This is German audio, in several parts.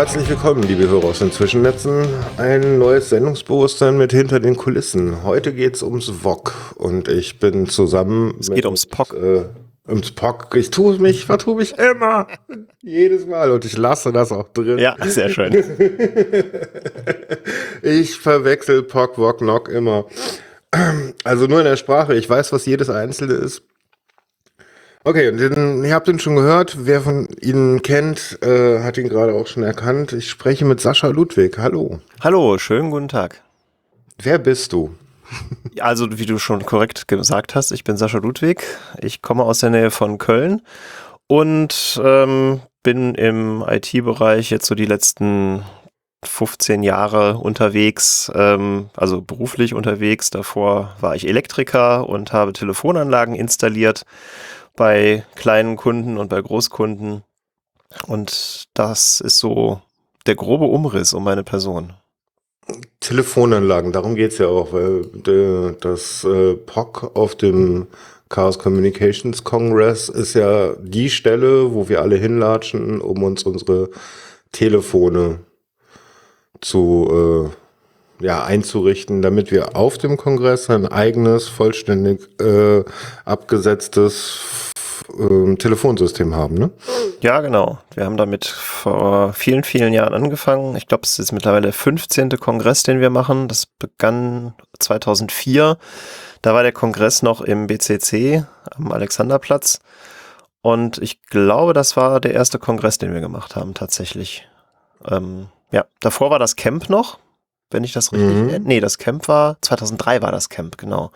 Herzlich willkommen, liebe Hörer aus den Zwischennetzen. Ein neues Sendungsbewusstsein mit hinter den Kulissen. Heute geht's ums VOG und ich bin zusammen. Es geht ums POC. Äh, ums POC. Ich tue mich, vertue mich immer. Jedes Mal und ich lasse das auch drin. Ja, sehr schön. ich verwechsel POC, VOG, NOC immer. Also nur in der Sprache. Ich weiß, was jedes Einzelne ist. Okay, und den, ihr habt ihn schon gehört. Wer von Ihnen kennt, äh, hat ihn gerade auch schon erkannt. Ich spreche mit Sascha Ludwig. Hallo. Hallo, schönen guten Tag. Wer bist du? Also, wie du schon korrekt gesagt hast, ich bin Sascha Ludwig. Ich komme aus der Nähe von Köln und ähm, bin im IT-Bereich jetzt so die letzten 15 Jahre unterwegs, ähm, also beruflich unterwegs. Davor war ich Elektriker und habe Telefonanlagen installiert bei kleinen Kunden und bei Großkunden. Und das ist so der grobe Umriss um meine Person. Telefonanlagen, darum geht's ja auch, weil de, das äh, POC auf dem Chaos Communications Congress ist ja die Stelle, wo wir alle hinlatschen, um uns unsere Telefone zu äh, ja, einzurichten, damit wir auf dem Kongress ein eigenes, vollständig äh, abgesetztes ähm, Telefonsystem haben, ne? Ja, genau. Wir haben damit vor vielen, vielen Jahren angefangen. Ich glaube, es ist mittlerweile der 15. Kongress, den wir machen. Das begann 2004. Da war der Kongress noch im BCC am Alexanderplatz. Und ich glaube, das war der erste Kongress, den wir gemacht haben, tatsächlich. Ähm, ja, davor war das Camp noch, wenn ich das richtig. Mhm. Nee, das Camp war 2003 war das Camp, genau.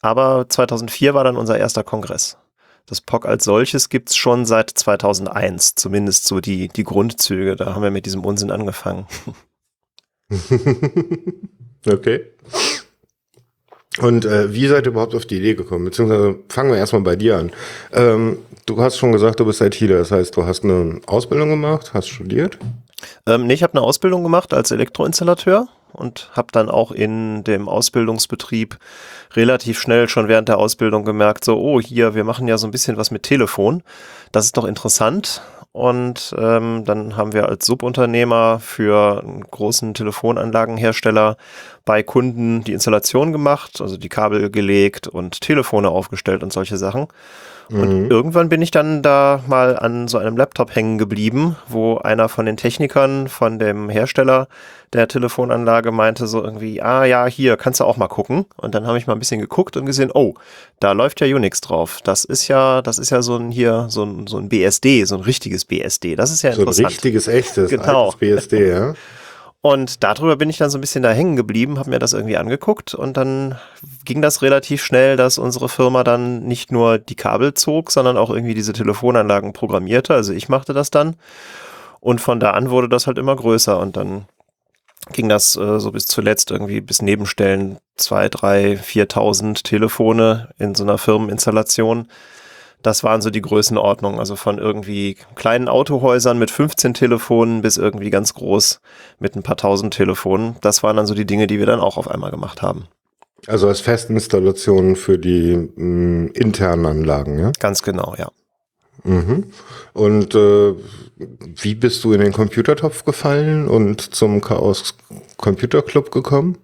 Aber 2004 war dann unser erster Kongress. Das POC als solches gibt's schon seit 2001, zumindest so die, die Grundzüge. Da haben wir mit diesem Unsinn angefangen. okay. Und äh, wie seid ihr überhaupt auf die Idee gekommen? Beziehungsweise fangen wir erstmal bei dir an. Ähm, du hast schon gesagt, du bist ITler, das heißt, du hast eine Ausbildung gemacht, hast studiert? Ähm, nee, ich habe eine Ausbildung gemacht als Elektroinstallateur und habe dann auch in dem Ausbildungsbetrieb relativ schnell schon während der Ausbildung gemerkt, so, oh, hier, wir machen ja so ein bisschen was mit Telefon. Das ist doch interessant. Und ähm, dann haben wir als Subunternehmer für einen großen Telefonanlagenhersteller bei Kunden die Installation gemacht, also die Kabel gelegt und Telefone aufgestellt und solche Sachen. Und mhm. irgendwann bin ich dann da mal an so einem Laptop hängen geblieben, wo einer von den Technikern von dem Hersteller der Telefonanlage meinte so irgendwie, ah ja, hier kannst du auch mal gucken. Und dann habe ich mal ein bisschen geguckt und gesehen, oh, da läuft ja Unix drauf. Das ist ja, das ist ja so ein hier so ein so ein BSD, so ein richtiges BSD. Das ist ja interessant. So ein richtiges echtes genau. BSD, ja. Und darüber bin ich dann so ein bisschen da hängen geblieben, habe mir das irgendwie angeguckt und dann ging das relativ schnell, dass unsere Firma dann nicht nur die Kabel zog, sondern auch irgendwie diese Telefonanlagen programmierte. Also ich machte das dann und von da an wurde das halt immer größer und dann ging das äh, so bis zuletzt irgendwie bis Nebenstellen zwei, drei, viertausend Telefone in so einer Firmeninstallation das waren so die Größenordnungen, also von irgendwie kleinen Autohäusern mit 15 Telefonen bis irgendwie ganz groß mit ein paar tausend Telefonen. Das waren dann so die Dinge, die wir dann auch auf einmal gemacht haben. Also als Festinstallationen für die mh, mm, internen Anlagen, ja? Ganz genau, ja. Mhm. Und äh, wie bist du in den Computertopf gefallen und zum Chaos Computer Club gekommen?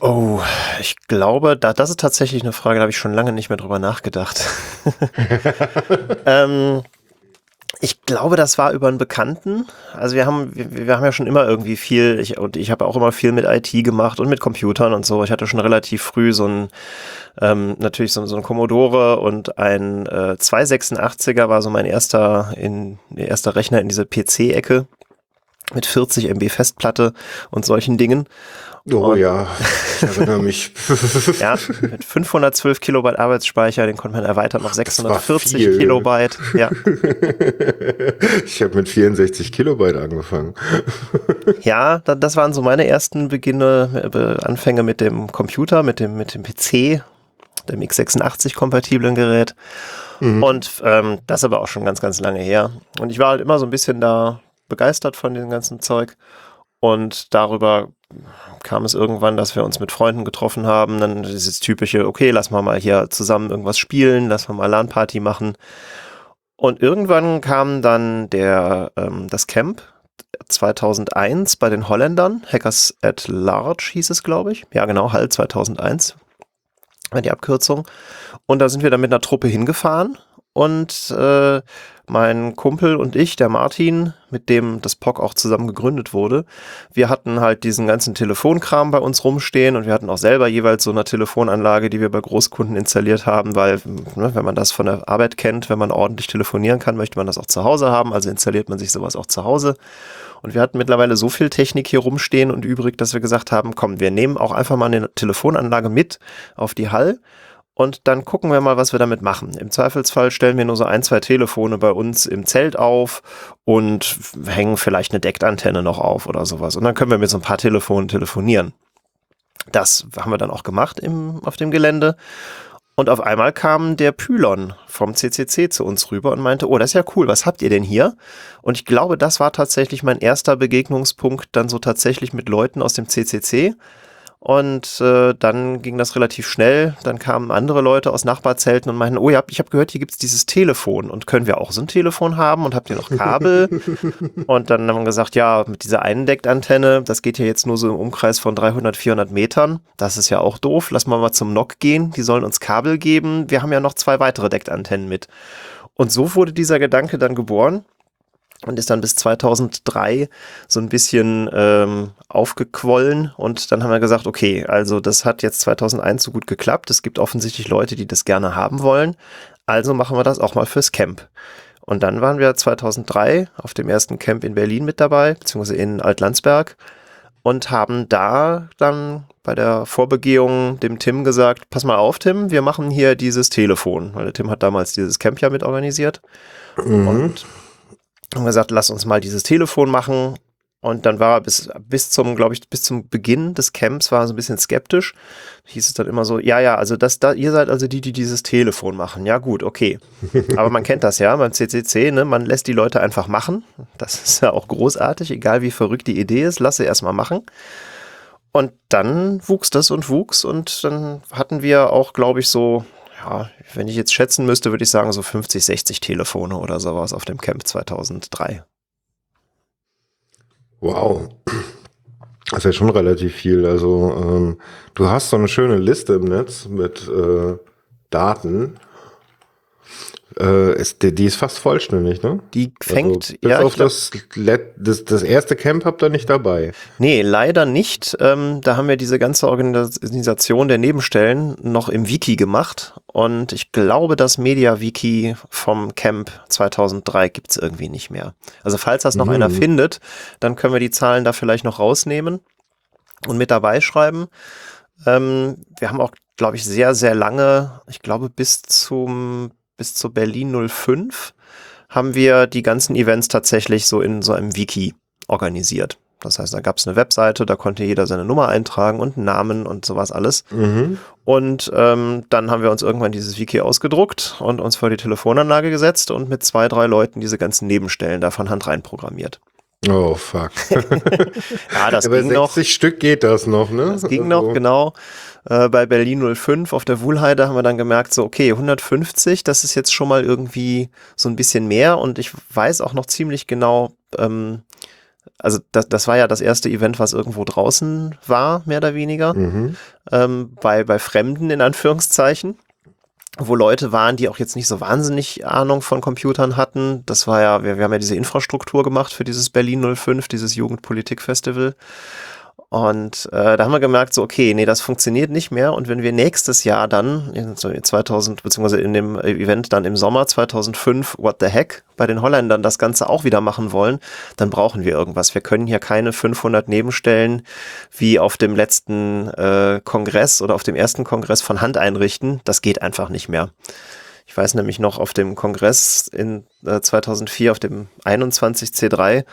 Oh, ich glaube, da, das ist tatsächlich eine Frage, da habe ich schon lange nicht mehr drüber nachgedacht. ähm, ich glaube, das war über einen Bekannten. Also wir haben, wir, wir haben ja schon immer irgendwie viel, ich, und ich habe auch immer viel mit IT gemacht und mit Computern und so. Ich hatte schon relativ früh so ein, ähm, natürlich so, so ein Commodore und ein äh, 286er war so mein erster, in, erster Rechner in diese PC-Ecke mit 40 MB Festplatte und solchen Dingen. Oh und, ja, ich erinnere mich. ja, mit 512 Kilobyte Arbeitsspeicher, den konnte man erweitern auf 640 Kilobyte. Ja. Ich habe mit 64 Kilobyte angefangen. ja, das waren so meine ersten Beginne, äh, Anfänge mit dem Computer, mit dem, mit dem PC, dem x86-kompatiblen Gerät. Mhm. Und ähm, das aber auch schon ganz, ganz lange her. Und ich war halt immer so ein bisschen da begeistert von dem ganzen Zeug. Und darüber kam es irgendwann, dass wir uns mit Freunden getroffen haben. Dann dieses typische, okay, lass mal mal hier zusammen irgendwas spielen, lass mal mal LAN-Party machen. Und irgendwann kam dann der, ähm, das Camp 2001 bei den Holländern, Hackers at Large hieß es, glaube ich. Ja, genau, HAL 2001 war die Abkürzung. Und da sind wir dann mit einer Truppe hingefahren und äh, mein Kumpel und ich, der Martin, mit dem das POC auch zusammen gegründet wurde, wir hatten halt diesen ganzen Telefonkram bei uns rumstehen und wir hatten auch selber jeweils so eine Telefonanlage, die wir bei Großkunden installiert haben, weil, ne, wenn man das von der Arbeit kennt, wenn man ordentlich telefonieren kann, möchte man das auch zu Hause haben, also installiert man sich sowas auch zu Hause. Und wir hatten mittlerweile so viel Technik hier rumstehen und übrig, dass wir gesagt haben, komm, wir nehmen auch einfach mal eine Telefonanlage mit auf die Hall und dann gucken wir mal, was wir damit machen. Im Zweifelsfall stellen wir nur so ein, zwei Telefone bei uns im Zelt auf und hängen vielleicht eine Deckantenne noch auf oder sowas. Und dann können wir mit so ein paar Telefonen telefonieren. Das haben wir dann auch gemacht im, auf dem Gelände. Und auf einmal kam der Pylon vom CCC zu uns rüber und meinte, oh, das ist ja cool, was habt ihr denn hier? Und ich glaube, das war tatsächlich mein erster Begegnungspunkt dann so tatsächlich mit Leuten aus dem CCC und äh, dann ging das relativ schnell. Dann kamen andere Leute aus Nachbarzelten und meinten, oh ja, ich habe gehört, hier gibt's dieses Telefon. Und können wir auch so ein Telefon haben? Und habt ihr noch Kabel? und dann haben wir gesagt, ja, mit dieser einen Deckantenne, das geht ja jetzt nur so im Umkreis von 300, 400 Metern. Das ist ja auch doof. Lass mal mal zum NOC gehen. Die sollen uns Kabel geben. Wir haben ja noch zwei weitere Deckantennen mit. Und so wurde dieser Gedanke dann geboren und ist dann bis 2003 so ein bisschen ähm, aufgequollen und dann haben wir gesagt, okay, also das hat jetzt 2001 so gut geklappt, es gibt offensichtlich Leute, die das gerne haben wollen, also machen wir das auch mal fürs Camp. Und dann waren wir 2003 auf dem ersten Camp in Berlin mit dabei, beziehungsweise in Altlandsberg und haben da dann bei der Vorbegehung dem Tim gesagt, pass mal auf, Tim, wir machen hier dieses Telefon, weil der Tim hat damals dieses Camp ja mit organisiert. Mhm. Und haben gesagt, lass uns mal dieses Telefon machen. Und dann war er bis, bis zum, glaube ich, bis zum Beginn des Camps war er so ein bisschen skeptisch. Hieß es dann immer so, ja, ja, also das, da, ihr seid also die, die dieses Telefon machen. Ja, gut, okay. Aber man kennt das ja beim CCC, ne? Man lässt die Leute einfach machen. Das ist ja auch großartig, egal wie verrückt die Idee ist, lasse erstmal machen. Und dann wuchs das und wuchs und dann hatten wir auch, glaube ich, so ja, wenn ich jetzt schätzen müsste, würde ich sagen so 50, 60 Telefone oder sowas auf dem Camp 2003. Wow. Das ist ja schon relativ viel. Also ähm, du hast so eine schöne Liste im Netz mit äh, Daten äh, ist, die, die ist fast vollständig, ne? Die fängt, also, bis ja. auf glaub, das, das, das erste Camp habt ihr nicht dabei. Nee, leider nicht. Ähm, da haben wir diese ganze Organisation der Nebenstellen noch im Wiki gemacht. Und ich glaube, das Media-Wiki vom Camp 2003 gibt's irgendwie nicht mehr. Also falls das noch mhm. einer findet, dann können wir die Zahlen da vielleicht noch rausnehmen und mit dabei schreiben. Ähm, wir haben auch, glaube ich, sehr, sehr lange, ich glaube bis zum bis zur Berlin 05 haben wir die ganzen Events tatsächlich so in so einem Wiki organisiert. Das heißt, da gab es eine Webseite, da konnte jeder seine Nummer eintragen und einen Namen und sowas alles. Mhm. Und ähm, dann haben wir uns irgendwann dieses Wiki ausgedruckt und uns vor die Telefonanlage gesetzt und mit zwei, drei Leuten diese ganzen Nebenstellen da von Hand reinprogrammiert. Oh fuck. ja, das ja, ging 60 noch. Stück geht das noch, ne? Das ging also. noch, genau. Äh, bei Berlin 05 auf der Wuhlheide haben wir dann gemerkt, so okay, 150, das ist jetzt schon mal irgendwie so ein bisschen mehr und ich weiß auch noch ziemlich genau, ähm, also das, das war ja das erste Event, was irgendwo draußen war, mehr oder weniger, mhm. ähm, bei, bei Fremden in Anführungszeichen wo Leute waren, die auch jetzt nicht so wahnsinnig Ahnung von Computern hatten. Das war ja, wir, wir haben ja diese Infrastruktur gemacht für dieses Berlin 05, dieses Jugendpolitik-Festival. Und äh, da haben wir gemerkt, so, okay, nee, das funktioniert nicht mehr. Und wenn wir nächstes Jahr dann, in 2000, beziehungsweise in dem Event dann im Sommer 2005, What the Heck, bei den Holländern das Ganze auch wieder machen wollen, dann brauchen wir irgendwas. Wir können hier keine 500 Nebenstellen wie auf dem letzten äh, Kongress oder auf dem ersten Kongress von Hand einrichten. Das geht einfach nicht mehr. Ich weiß nämlich noch auf dem Kongress in äh, 2004, auf dem 21C3,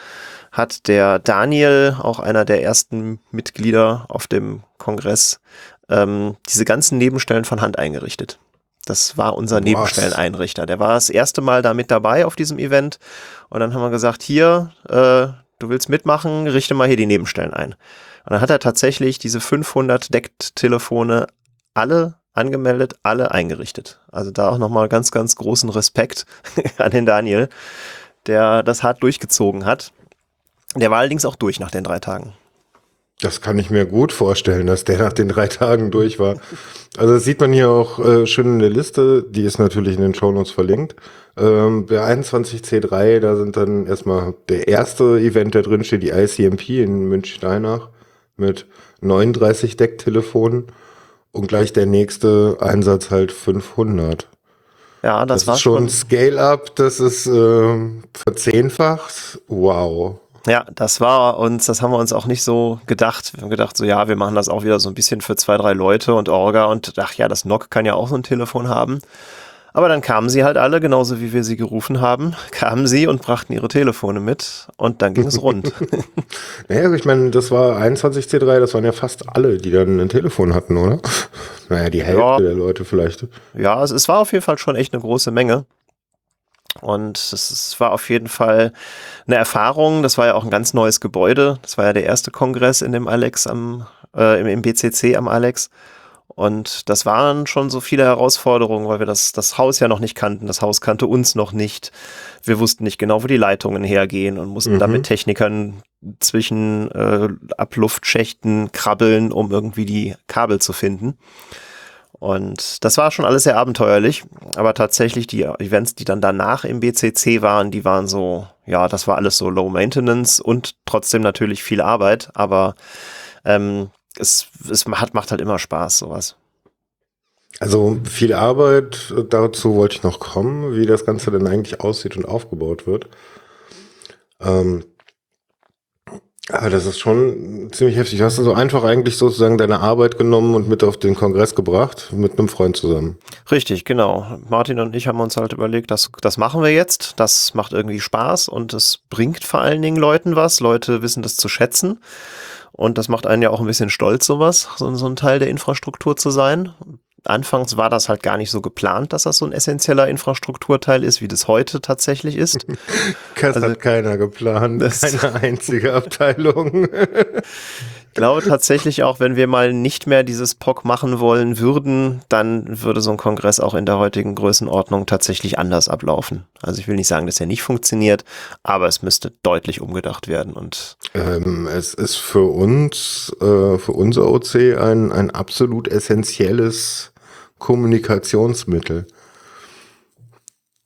hat der Daniel, auch einer der ersten Mitglieder auf dem Kongress, ähm, diese ganzen Nebenstellen von Hand eingerichtet. Das war unser Was? Nebenstelleneinrichter. Der war das erste Mal da mit dabei auf diesem Event. Und dann haben wir gesagt, hier, äh, du willst mitmachen, richte mal hier die Nebenstellen ein. Und dann hat er tatsächlich diese 500 Decktelefone alle angemeldet, alle eingerichtet. Also da auch nochmal ganz, ganz großen Respekt an den Daniel, der das hart durchgezogen hat. Der war allerdings auch durch nach den drei Tagen. Das kann ich mir gut vorstellen, dass der nach den drei Tagen durch war. Also das sieht man hier auch äh, schön in der Liste, die ist natürlich in den Shownotes verlinkt. Ähm, der 21C3, da sind dann erstmal der erste Event, der drin steht, die ICMP in München-Steinach mit 39 Decktelefonen und gleich der nächste Einsatz halt 500. Ja, das, Das war schon. Scale-Up, das ist äh, verzehnfacht. Wow. Ja, das war uns, das haben wir uns auch nicht so gedacht. Wir haben gedacht, so ja, wir machen das auch wieder so ein bisschen für zwei, drei Leute und Orga und ach ja, das NOC kann ja auch so ein Telefon haben. Aber dann kamen sie halt alle, genauso wie wir sie gerufen haben, kamen sie und brachten ihre Telefone mit und dann ging es rund. Naja, ich meine, das war 21C3, das waren ja fast alle, die dann ein Telefon hatten, oder? Naja, die Hälfte Ja. der Leute vielleicht. ja, es, es war auf jeden Fall schon echt eine große Menge. Und es, war auf jeden Fall eine Erfahrung. Das war ja auch ein ganz neues Gebäude. Das war ja der erste Kongress in dem Alex am, äh, im, im BCC am Alex. Und das waren schon so viele Herausforderungen, weil wir das, das Haus ja noch nicht kannten. Das Haus kannte uns noch nicht. Wir wussten nicht genau, wo die Leitungen hergehen und mussten Mhm. da mit Technikern zwischen äh, Abluftschächten krabbeln, um irgendwie die Kabel zu finden. Und das war schon alles sehr abenteuerlich, aber tatsächlich die Events, die dann danach im BCC waren, die waren so, ja, das war alles so Low Maintenance und trotzdem natürlich viel Arbeit, aber ähm, es, es hat, macht halt immer Spaß, sowas. Also viel Arbeit, äh, dazu wollte ich noch kommen, wie das Ganze denn eigentlich aussieht und aufgebaut wird. Ähm, aber das ist schon ziemlich heftig. Du hast also einfach eigentlich sozusagen deine Arbeit genommen und mit auf den Kongress gebracht, mit einem Freund zusammen. Richtig, genau. Martin und ich haben uns halt überlegt, das, das machen wir jetzt. Das macht irgendwie Spaß und es bringt vor allen Dingen Leuten was. Leute wissen das zu schätzen. Und das macht einen ja auch ein bisschen stolz, sowas, so, so ein Teil der Infrastruktur zu sein. Anfangs war das halt gar nicht so geplant, dass das so ein essentieller Infrastrukturteil ist, wie das heute tatsächlich ist. Das Also- hat keiner geplant, Das- keine einzige Abteilung. Ich glaube tatsächlich auch, wenn wir mal nicht mehr dieses POC machen wollen würden, dann würde so ein Kongress auch in der heutigen Größenordnung tatsächlich anders ablaufen. Also ich will nicht sagen, dass er nicht funktioniert, aber es müsste deutlich umgedacht werden und Ähm, es ist für uns, äh, für unser OC ein, ein absolut essentielles Kommunikationsmittel.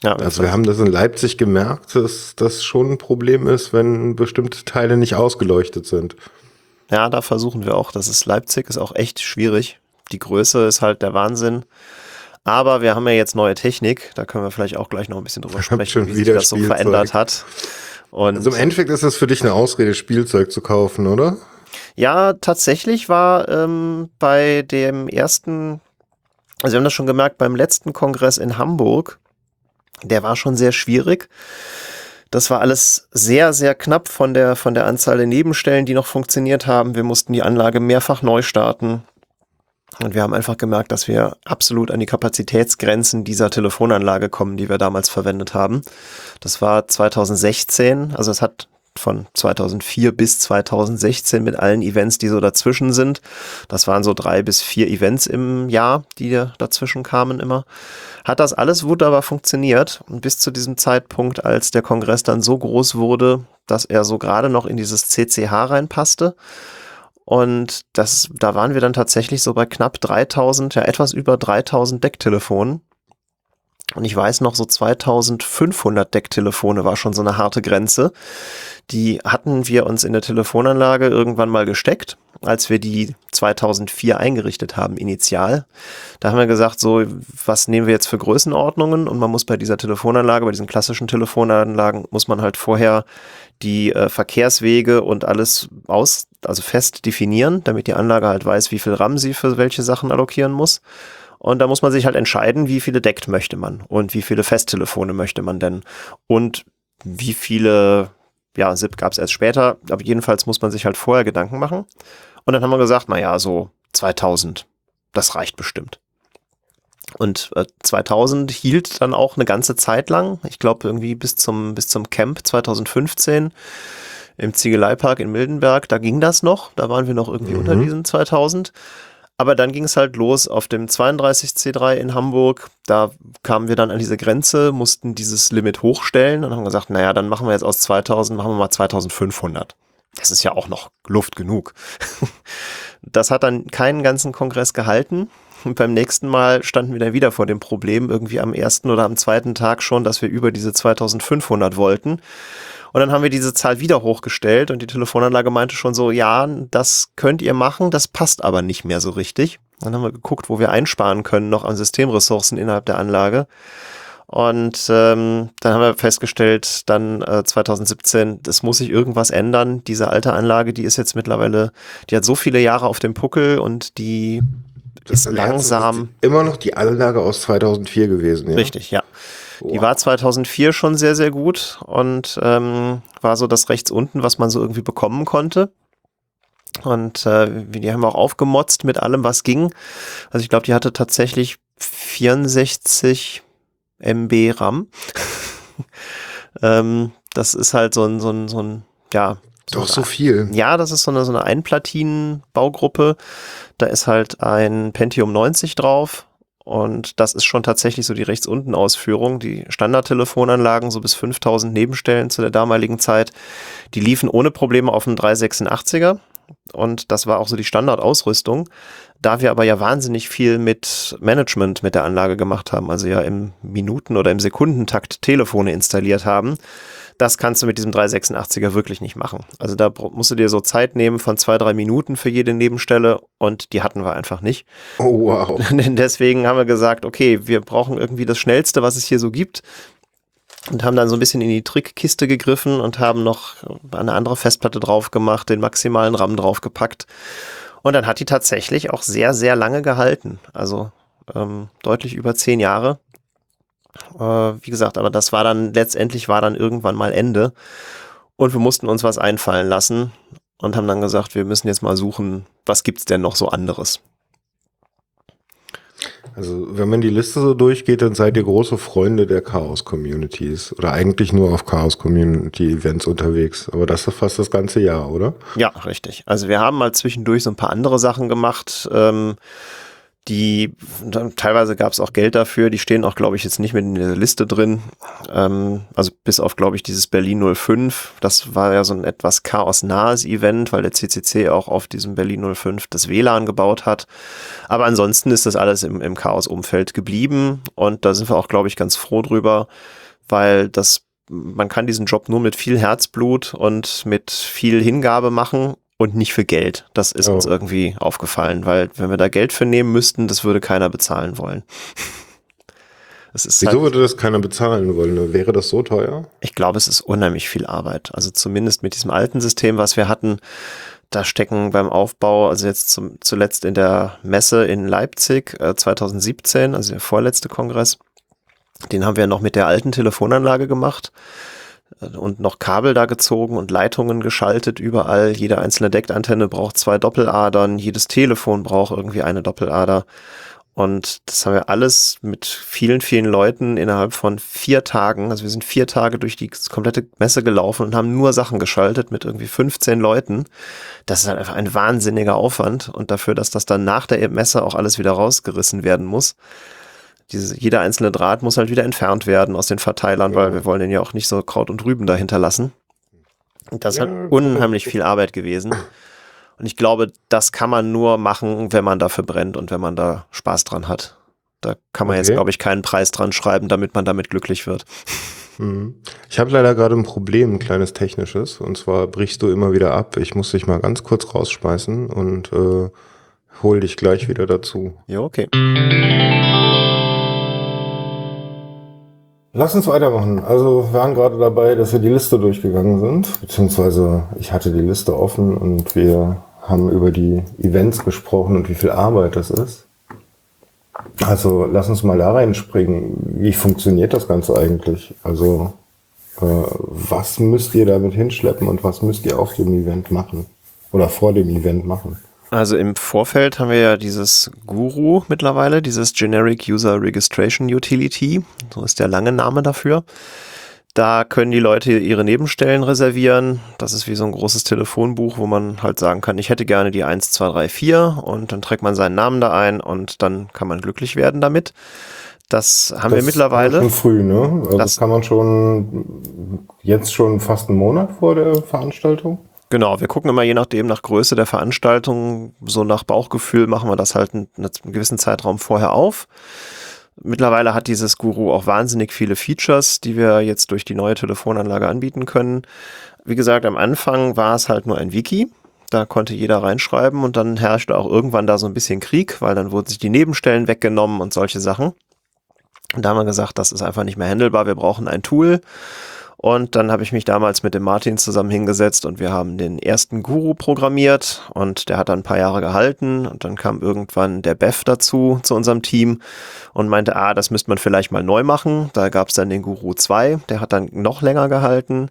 ja, Also wir haben das in Leipzig gemerkt, dass das schon ein Problem ist, wenn bestimmte Teile nicht ausgeleuchtet sind. ja, da versuchen wir auch. Das ist Leipzig, ist auch echt schwierig. Die Größe ist halt der Wahnsinn. Aber wir haben ja jetzt neue Technik, da können wir vielleicht auch gleich noch ein bisschen drüber sprechen, wie sich das so Spielzeug. verändert hat. Und Also im Endeffekt ist das für dich eine Ausrede, Spielzeug zu kaufen, oder? Ja, tatsächlich war ähm, bei dem ersten, also wir haben das schon gemerkt, beim letzten Kongress in Hamburg, der war schon sehr schwierig. Das war alles sehr, sehr knapp von der, von der Anzahl der Nebenstellen, die noch funktioniert haben. Wir mussten die Anlage mehrfach neu starten. Und wir haben einfach gemerkt, dass wir absolut an die Kapazitätsgrenzen dieser Telefonanlage kommen, die wir damals verwendet haben. Das war 2016, also es hat von 2004 bis 2016 mit allen Events, die so dazwischen sind. Das waren so drei bis vier Events im Jahr, die da dazwischen kamen immer. Hat das alles wunderbar funktioniert. Und bis zu diesem Zeitpunkt, als der Kongress dann so groß wurde, dass er so gerade noch in dieses CCH reinpasste. Und das, da waren wir dann tatsächlich so bei knapp 3000, ja etwas über 3000 Decktelefonen. Und ich weiß noch, so 2500 Decktelefone war schon so eine harte Grenze. Die hatten wir uns in der Telefonanlage irgendwann mal gesteckt, als wir die 2004 eingerichtet haben, initial. Da haben wir gesagt, so, was nehmen wir jetzt für Größenordnungen? Und man muss bei dieser Telefonanlage, bei diesen klassischen Telefonanlagen, muss man halt vorher die äh, Verkehrswege und alles aus, also fest definieren, damit die Anlage halt weiß, wie viel RAM sie für welche Sachen allokieren muss. Und da muss man sich halt entscheiden, wie viele deckt möchte man und wie viele Festtelefone möchte man denn und wie viele, ja, SIP gab es erst später, aber jedenfalls muss man sich halt vorher Gedanken machen. Und dann haben wir gesagt, naja, so 2000, das reicht bestimmt. Und äh, 2000 hielt dann auch eine ganze Zeit lang, ich glaube irgendwie bis zum, bis zum Camp 2015 im Ziegeleipark in Mildenberg, da ging das noch, da waren wir noch irgendwie Mhm. unter diesen 2000. Aber dann ging es halt los auf dem 32C3 in Hamburg. Da kamen wir dann an diese Grenze, mussten dieses Limit hochstellen und haben gesagt, naja, dann machen wir jetzt aus 2000, machen wir mal 2500. Das ist ja auch noch Luft genug. Das hat dann keinen ganzen Kongress gehalten. Und beim nächsten Mal standen wir dann wieder vor dem Problem, irgendwie am ersten oder am zweiten Tag schon, dass wir über diese 2500 wollten. Und dann haben wir diese Zahl wieder hochgestellt und die Telefonanlage meinte schon so, ja, das könnt ihr machen, das passt aber nicht mehr so richtig. Dann haben wir geguckt, wo wir einsparen können noch an Systemressourcen innerhalb der Anlage. Und ähm, dann haben wir festgestellt, dann äh, 2017, das muss sich irgendwas ändern. Diese alte Anlage, die ist jetzt mittlerweile, die hat so viele Jahre auf dem Puckel und die ist langsam. Ist immer noch die Anlage aus 2004 gewesen, ja? Richtig, ja. Die war 2004 schon sehr, sehr gut und ähm, war so das rechts unten, was man so irgendwie bekommen konnte. Und äh, die haben auch aufgemotzt mit allem, was ging. Also ich glaube, die hatte tatsächlich 64 MB RAM. ähm, das ist halt so ein, so ein, so ein ja. So Doch so viel. Ja, das ist so eine, so eine Einplatinen-Baugruppe. Da ist halt ein Pentium 90 drauf und das ist schon tatsächlich so die rechts unten Ausführung. Die Standardtelefonanlagen, so bis 5000 Nebenstellen zu der damaligen Zeit, die liefen ohne Probleme auf dem 386er. Und das war auch so die Standardausrüstung. Da wir aber ja wahnsinnig viel mit Management mit der Anlage gemacht haben, also ja im Minuten- oder im Sekundentakt Telefone installiert haben, das kannst du mit diesem 386er wirklich nicht machen. Also da musst du dir so Zeit nehmen von zwei, drei Minuten für jede Nebenstelle und die hatten wir einfach nicht. Oh wow. Deswegen haben wir gesagt, okay, wir brauchen irgendwie das Schnellste, was es hier so gibt und haben dann so ein bisschen in die Trickkiste gegriffen und haben noch eine andere Festplatte drauf gemacht, den maximalen RAM draufgepackt. Und dann hat die tatsächlich auch sehr, sehr lange gehalten. Also ähm, deutlich über zehn Jahre. Äh, wie gesagt, aber das war dann, letztendlich war dann irgendwann mal Ende. Und wir mussten uns was einfallen lassen und haben dann gesagt, wir müssen jetzt mal suchen, was gibt's denn noch so anderes. Also, wenn man die Liste so durchgeht, dann seid ihr große Freunde der Chaos-Communities. Oder eigentlich nur auf Chaos-Community-Events unterwegs. Aber das ist fast das ganze Jahr, oder? Ja, richtig. Also, wir haben mal zwischendurch so ein paar andere Sachen gemacht. Ähm, die teilweise gab es auch Geld dafür, die stehen auch, glaube ich, jetzt nicht mit in der Liste drin. Ähm, also bis auf, glaube ich, dieses Berlin 05. Das war ja so ein etwas chaosnahes Event, weil der CCC auch auf diesem Berlin 05 das WLAN gebaut hat. Aber ansonsten ist das alles im, im Chaos-Umfeld geblieben und da sind wir auch, glaube ich, ganz froh drüber, weil das man kann diesen Job nur mit viel Herzblut und mit viel Hingabe machen und nicht für Geld. Das ist oh. uns irgendwie aufgefallen, weil wenn wir da Geld für nehmen müssten, das würde keiner bezahlen wollen. Wieso halt, würde das keiner bezahlen wollen? Wäre das so teuer? Ich glaube, es ist unheimlich viel Arbeit. Also zumindest mit diesem alten System, was wir hatten, da stecken beim Aufbau, also jetzt zum, zuletzt in der Messe in Leipzig äh, 2017, also der vorletzte Kongress, den haben wir noch mit der alten Telefonanlage gemacht und noch Kabel da gezogen und Leitungen geschaltet überall. Jede einzelne Deckantenne braucht zwei Doppeladern, jedes Telefon braucht irgendwie eine Doppelader. Und das haben wir alles mit vielen, vielen Leuten innerhalb von vier Tagen. Also wir sind vier Tage durch die komplette Messe gelaufen und haben nur Sachen geschaltet mit irgendwie 15 Leuten. Das ist halt einfach ein wahnsinniger Aufwand. Und dafür, dass das dann nach der Messe auch alles wieder rausgerissen werden muss, diese, jeder einzelne Draht muss halt wieder entfernt werden aus den Verteilern, ja. weil wir wollen den ja auch nicht so Kraut und Rüben dahinter lassen. Und das ja, hat unheimlich viel Arbeit gewesen. Und ich glaube, das kann man nur machen, wenn man dafür brennt und wenn man da Spaß dran hat. Da kann man okay. jetzt, glaube ich, keinen Preis dran schreiben, damit man damit glücklich wird. Mhm. Ich habe leider gerade ein Problem, ein kleines technisches. Und zwar brichst du immer wieder ab. Ich muss dich mal ganz kurz rausschmeißen und äh, hol dich gleich wieder dazu. Ja, okay. Lass uns weitermachen. Also wir waren gerade dabei, dass wir die Liste durchgegangen sind, beziehungsweise ich hatte die Liste offen und wir haben über die Events gesprochen und wie viel Arbeit das ist. Also lass uns mal da reinspringen. Wie funktioniert das Ganze eigentlich? Also äh, was müsst ihr damit hinschleppen und was müsst ihr auf dem Event machen? Oder vor dem Event machen? Also im Vorfeld haben wir ja dieses Guru mittlerweile, dieses Generic User Registration Utility, so ist der lange Name dafür. Da können die Leute ihre Nebenstellen reservieren. Das ist wie so ein großes Telefonbuch, wo man halt sagen kann, ich hätte gerne die 1, 2, 3, 4 und dann trägt man seinen Namen da ein und dann kann man glücklich werden damit. Das haben das wir mittlerweile. Schon früh, ne? Also das kann man schon jetzt schon fast einen Monat vor der Veranstaltung. Genau, wir gucken immer je nachdem nach Größe der Veranstaltung, so nach Bauchgefühl machen wir das halt einen, einen gewissen Zeitraum vorher auf. Mittlerweile hat dieses Guru auch wahnsinnig viele Features, die wir jetzt durch die neue Telefonanlage anbieten können. Wie gesagt, am Anfang war es halt nur ein Wiki. Da konnte jeder reinschreiben und dann herrschte auch irgendwann da so ein bisschen Krieg, weil dann wurden sich die Nebenstellen weggenommen und solche Sachen. Und da haben wir gesagt, das ist einfach nicht mehr handelbar. Wir brauchen ein Tool. Und dann habe ich mich damals mit dem Martin zusammen hingesetzt und wir haben den ersten Guru programmiert und der hat dann ein paar Jahre gehalten und dann kam irgendwann der Bev dazu zu unserem Team und meinte, ah, das müsste man vielleicht mal neu machen. Da gab es dann den Guru 2, der hat dann noch länger gehalten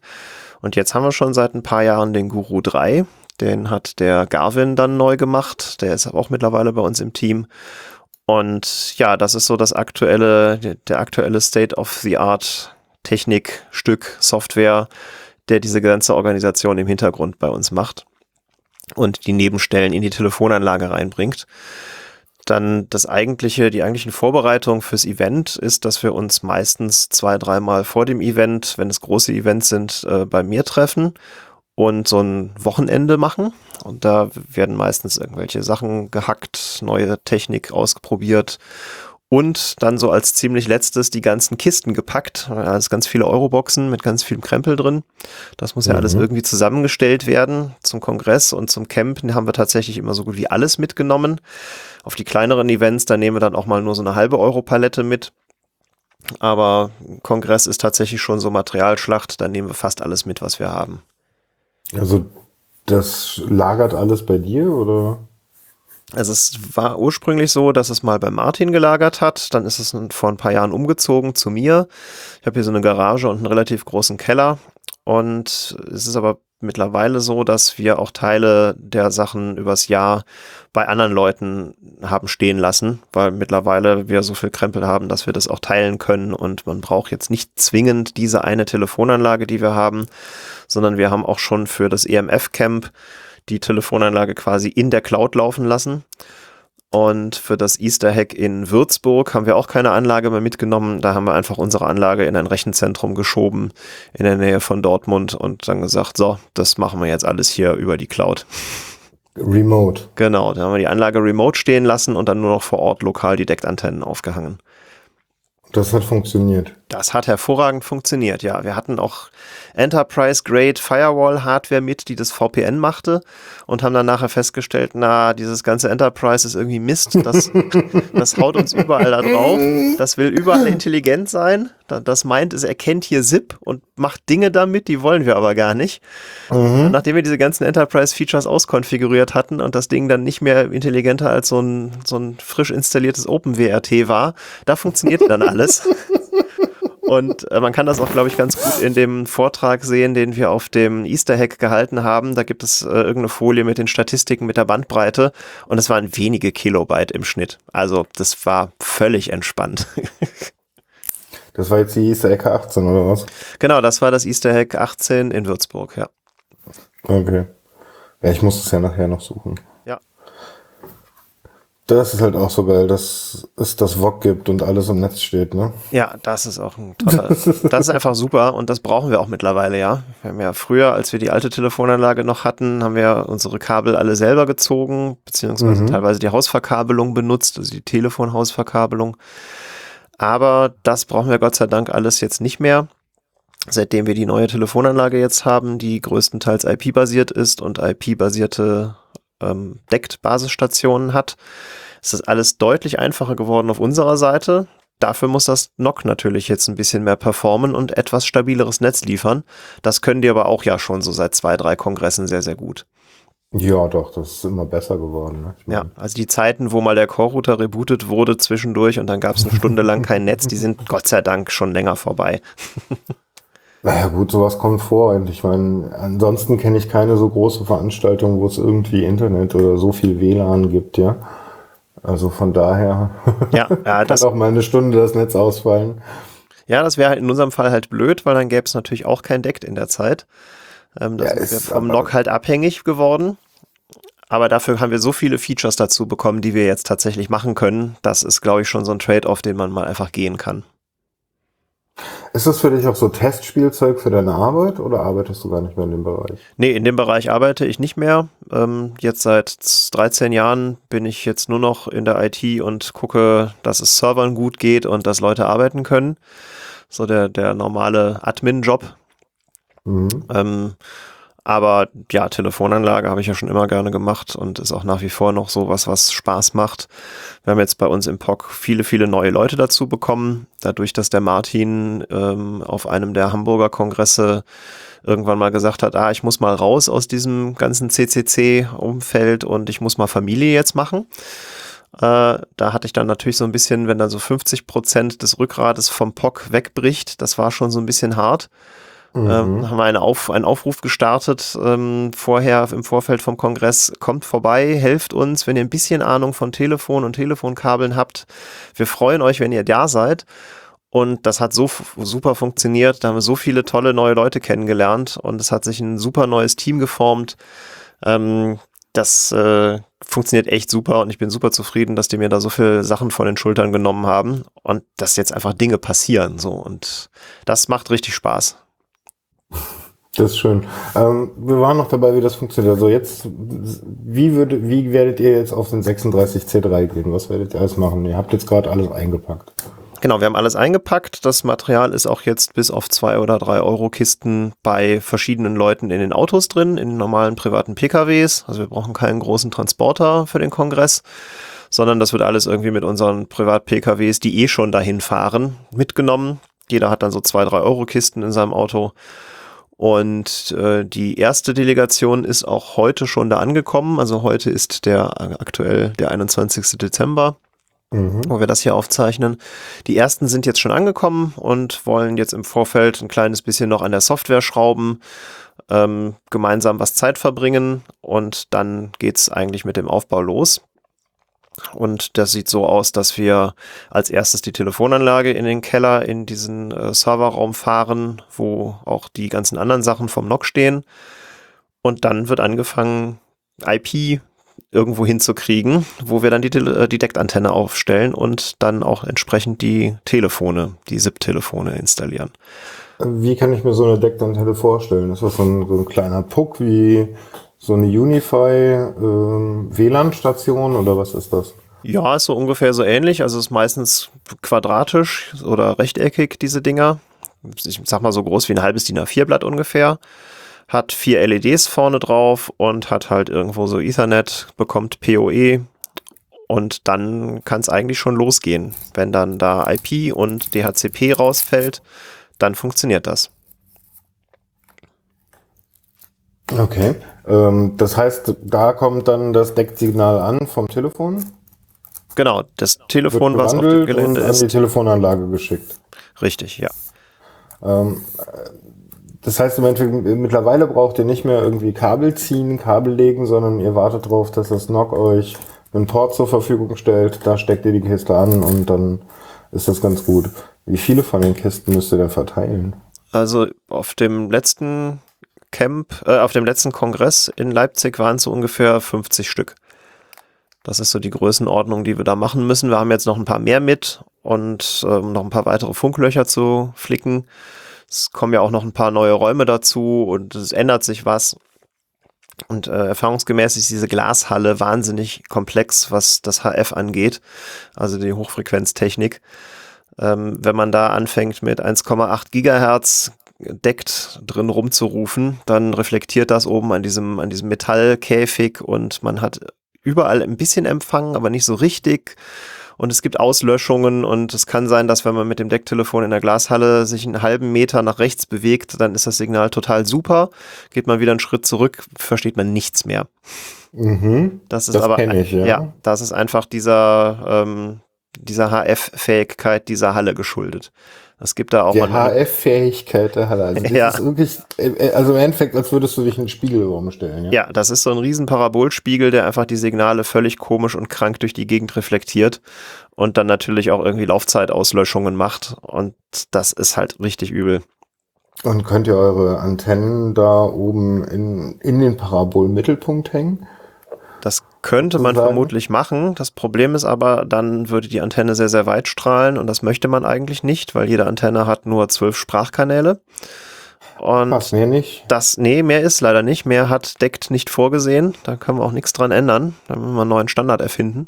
und jetzt haben wir schon seit ein paar Jahren den Guru 3. Den hat der Garvin dann neu gemacht. Der ist auch mittlerweile bei uns im Team. Und ja, das ist so das aktuelle, der aktuelle State of the Art Technik, Stück, Software, der diese ganze Organisation im Hintergrund bei uns macht und die Nebenstellen in die Telefonanlage reinbringt. Dann das eigentliche, die eigentlichen Vorbereitungen fürs Event ist, dass wir uns meistens zwei, dreimal vor dem Event, wenn es große Events sind, äh, bei mir treffen und so ein Wochenende machen. Und da werden meistens irgendwelche Sachen gehackt, neue Technik ausprobiert und dann so als ziemlich letztes die ganzen Kisten gepackt. Also ganz viele Euroboxen mit ganz viel Krempel drin. Das muss ja mhm. alles irgendwie zusammengestellt werden zum Kongress und zum Camp. haben wir tatsächlich immer so gut wie alles mitgenommen. Auf die kleineren Events, da nehmen wir dann auch mal nur so eine halbe Euro-Palette mit. Aber Kongress ist tatsächlich schon so Materialschlacht. Da nehmen wir fast alles mit, was wir haben. Also das lagert alles bei dir oder? Also es war ursprünglich so, dass es mal bei Martin gelagert hat. Dann ist es vor ein paar Jahren umgezogen zu mir. Ich habe hier so eine Garage und einen relativ großen Keller. Und es ist aber mittlerweile so, dass wir auch Teile der Sachen übers Jahr bei anderen Leuten haben stehen lassen, weil mittlerweile wir so viel Krempel haben, dass wir das auch teilen können und man braucht jetzt nicht zwingend diese eine Telefonanlage, die wir haben, sondern wir haben auch schon für das EMF-Camp die Telefonanlage quasi in der Cloud laufen lassen. Und für das Easter Hack in Würzburg haben wir auch keine Anlage mehr mitgenommen. Da haben wir einfach unsere Anlage in ein Rechenzentrum geschoben in der Nähe von Dortmund und dann gesagt, so, das machen wir jetzt alles hier über die Cloud. Remote. Genau, da haben wir die Anlage remote stehen lassen und dann nur noch vor Ort lokal die Deckantennen aufgehangen. Das hat funktioniert. Das hat hervorragend funktioniert, ja. Wir hatten auch Enterprise-Grade Firewall-Hardware mit, die das VPN machte und haben dann nachher festgestellt, na, dieses ganze Enterprise ist irgendwie Mist. Das, das haut uns überall da drauf. Das will überall intelligent sein. Das meint, es erkennt hier SIP und macht Dinge damit, die wollen wir aber gar nicht. Mhm. Nachdem wir diese ganzen Enterprise-Features auskonfiguriert hatten und das Ding dann nicht mehr intelligenter als so ein, so ein frisch installiertes OpenWRT war, da funktionierte dann alles. Und äh, man kann das auch, glaube ich, ganz gut in dem Vortrag sehen, den wir auf dem Easter Hack gehalten haben. Da gibt es äh, irgendeine Folie mit den Statistiken mit der Bandbreite und es waren wenige Kilobyte im Schnitt. Also das war völlig entspannt. Das war jetzt die Easter Hack 18 oder was? Genau, das war das Easter Hack 18 in Würzburg, ja. Okay. Ja, ich muss es ja nachher noch suchen. Das ist halt auch so geil, dass es das VOG gibt und alles im Netz steht, ne? Ja, das ist auch ein toller, das ist einfach super und das brauchen wir auch mittlerweile, ja. Wir haben ja früher, als wir die alte Telefonanlage noch hatten, haben wir unsere Kabel alle selber gezogen, beziehungsweise mhm. teilweise die Hausverkabelung benutzt, also die Telefonhausverkabelung. Aber das brauchen wir Gott sei Dank alles jetzt nicht mehr. Seitdem wir die neue Telefonanlage jetzt haben, die größtenteils IP-basiert ist und IP-basierte ähm, deckt Basisstationen hat, ist das alles deutlich einfacher geworden auf unserer Seite. Dafür muss das NOC natürlich jetzt ein bisschen mehr performen und etwas stabileres Netz liefern. Das können die aber auch ja schon so seit zwei, drei Kongressen sehr, sehr gut. Ja, doch, das ist immer besser geworden. Ne? Ja, also die Zeiten, wo mal der Core-Router rebootet wurde zwischendurch und dann gab es eine Stunde lang kein Netz, die sind Gott sei Dank schon länger vorbei. Naja gut, sowas kommt vor. Und ich meine, ansonsten kenne ich keine so große Veranstaltung, wo es irgendwie Internet oder so viel WLAN gibt, ja. Also von daher ja, ja, kann auch mal eine Stunde das Netz ausfallen. Ja, das wäre halt in unserem Fall halt blöd, weil dann gäbe es natürlich auch kein Deck in der Zeit. Ähm, da Ja, sind wir vom NOC halt abhängig geworden. Aber dafür haben wir so viele Features dazu bekommen, die wir jetzt tatsächlich machen können. Das ist, glaube ich, schon so ein Trade-off, den man mal einfach gehen kann. Ist das für dich auch so Testspielzeug für deine Arbeit oder arbeitest du gar nicht mehr in dem Bereich? Nee, in dem Bereich arbeite ich nicht mehr. Ähm, jetzt seit 13 Jahren bin ich jetzt nur noch in der IT und gucke, dass es Servern gut geht und dass Leute arbeiten können. So der, der normale Admin-Job. Mhm. Ähm, aber ja, Telefonanlage habe ich ja schon immer gerne gemacht und ist auch nach wie vor noch sowas, was Spaß macht. Wir haben jetzt bei uns im POC viele, viele neue Leute dazu bekommen. Dadurch, dass der Martin ähm, auf einem der Hamburger Kongresse irgendwann mal gesagt hat, ah, ich muss mal raus aus diesem ganzen CCC-Umfeld und ich muss mal Familie jetzt machen. Äh, da hatte ich dann natürlich so ein bisschen, wenn dann so 50 Prozent des Rückgrates vom POC wegbricht, das war schon so ein bisschen hart. Mhm. Ähm, haben wir eine Auf, einen Aufruf gestartet ähm, vorher im Vorfeld vom Kongress. Kommt vorbei, helft uns, wenn ihr ein bisschen Ahnung von Telefon und Telefonkabeln habt. Wir freuen euch, wenn ihr da seid. Und das hat so super funktioniert. Da haben wir so viele tolle neue Leute kennengelernt und es hat sich ein super neues Team geformt. Ähm, das äh, funktioniert echt super und ich bin super zufrieden, dass die mir da so viele Sachen von den Schultern genommen haben und dass jetzt einfach Dinge passieren. So und das macht richtig Spaß. Das ist schön. Ähm, wir waren noch dabei, wie das funktioniert. Also jetzt, wie würde, wie werdet ihr jetzt auf den 36C3 gehen? Was werdet ihr alles machen? Ihr habt jetzt gerade alles eingepackt. Genau, wir haben alles eingepackt. Das Material ist auch jetzt bis auf zwei oder drei Euro Kisten bei verschiedenen Leuten in den Autos drin, in normalen privaten PKWs. Also wir brauchen keinen großen Transporter für den Kongress, sondern das wird alles irgendwie mit unseren Privat-PKWs, die eh schon dahin fahren, mitgenommen. Jeder hat dann so zwei, drei Euro Kisten in seinem Auto. Und äh, die erste Delegation ist auch heute schon da angekommen. Also heute ist der aktuell der 21. Dezember Mhm. wo wir das hier aufzeichnen. Die ersten sind jetzt schon angekommen und wollen jetzt im Vorfeld ein kleines bisschen noch an der Software schrauben, ähm, gemeinsam was Zeit verbringen und dann geht's eigentlich mit dem Aufbau los. Und das sieht so aus, dass wir als erstes die Telefonanlage in den Keller in diesen äh, Serverraum fahren, wo auch die ganzen anderen Sachen vom NOC stehen. Und dann wird angefangen, IP irgendwo hinzukriegen, wo wir dann die, Tele- äh, die Deckantenne aufstellen und dann auch entsprechend die Telefone, die SIP-Telefone installieren. Wie kann ich mir so eine Deckantenne vorstellen? Ist das so ein, so ein kleiner Puck wie so eine Unify ähm, oder was ist das? Ja, ist so ungefähr so ähnlich. Also ist meistens quadratisch oder rechteckig, diese Dinger. Ich sag mal so groß wie ein halbes DIN A4-Blatt ungefähr. Hat vier LEDs vorne drauf und hat halt irgendwo so Ethernet, bekommt PoE und dann kann es eigentlich schon losgehen. Wenn dann da IP und DHCP rausfällt, dann funktioniert das. Okay. Ähm, das heißt, da kommt dann das Decksignal an vom Telefon, Genau, das Telefon, was auf dem Gelände und an die ist. Telefonanlage geschickt. Richtig, ja. Ähm, äh, das heißt, im Endeffekt, mittlerweile braucht ihr nicht mehr irgendwie Kabel ziehen, Kabel legen, sondern ihr wartet darauf, dass das NOC euch einen Port zur Verfügung stellt. Da steckt ihr die Kiste an und dann ist das ganz gut. Wie viele von den Kisten müsst ihr denn verteilen? Also auf dem letzten Camp, äh, auf dem letzten Kongress in Leipzig waren es so ungefähr 50 Stück. Das ist so die Größenordnung, die wir da machen müssen. Wir haben jetzt noch ein paar mehr mit und ähm, noch ein paar weitere Funklöcher zu flicken. Es kommen ja auch noch ein paar neue Räume dazu und es ändert sich was. Und äh, erfahrungsgemäß ist diese Glashalle wahnsinnig komplex, was das HF angeht, also die Hochfrequenztechnik. Ähm, wenn man da anfängt mit 1,8 Gigahertz deckt drin rumzurufen, dann reflektiert das oben an diesem, an diesem Metallkäfig und man hat überall ein bisschen Empfang, aber nicht so richtig. Und es gibt Auslöschungen und es kann sein, dass wenn man mit dem Decktelefon in der Glashalle sich einen halben Meter nach rechts bewegt, dann ist das Signal total super. Geht man wieder einen Schritt zurück, versteht man nichts mehr. Mhm. Das ist Das aber ich, ja. ja, das ist einfach dieser ähm, dieser HF-Fähigkeit dieser Halle geschuldet. Es gibt da auch Die HF-Fähigkeit der Halle. Also das Ja. ist wirklich, äh, also im Endeffekt, als würdest du dich in den Spiegel umstellen. Ja. Ja, das ist so ein riesen Parabolspiegel, der einfach die Signale völlig komisch und krank durch die Gegend reflektiert und dann natürlich auch irgendwie Laufzeitauslöschungen macht. Und das ist halt richtig übel. Und könnt ihr eure Antennen da oben in, in den Parabolmittelpunkt hängen? Das könnte man Sozusagen. vermutlich machen. Das Problem ist aber, dann würde die Antenne sehr, sehr weit strahlen und das möchte man eigentlich nicht, weil jede Antenne hat nur zwölf Sprachkanäle. Und Passt mir nicht. das, nee, mehr ist leider nicht. Mehr hat deckt nicht vorgesehen. Da können wir auch nichts dran ändern. Da müssen wir einen neuen Standard erfinden.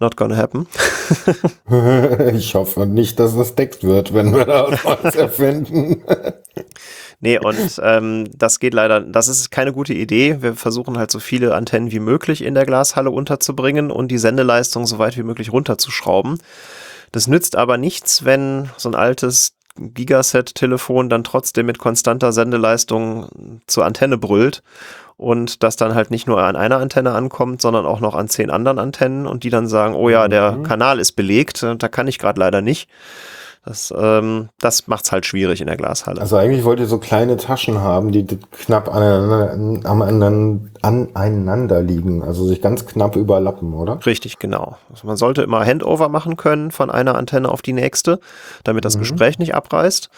Not gonna happen. ich hoffe nicht, dass es deckt wird, wenn wir da was erfinden. Nee, und ähm, das geht leider, das ist keine gute Idee. Wir versuchen halt so viele Antennen wie möglich in der Glashalle unterzubringen und die Sendeleistung so weit wie möglich runterzuschrauben. Das nützt aber nichts, wenn so ein altes Gigaset-Telefon dann trotzdem mit konstanter Sendeleistung zur Antenne brüllt und das dann halt nicht nur an einer Antenne ankommt, sondern auch noch an zehn anderen Antennen und die dann sagen, oh ja, der Mhm. Kanal ist belegt, da kann ich gerade leider nicht. Das, ähm, das macht's halt schwierig in der Glashalle. Also eigentlich wollt ihr so kleine Taschen haben, die knapp aneinander, aneinander, aneinander liegen, also sich ganz knapp überlappen, oder? Richtig, genau. Also man sollte immer Handover machen können von einer Antenne auf die nächste, damit das Mhm. Gespräch nicht abreißt.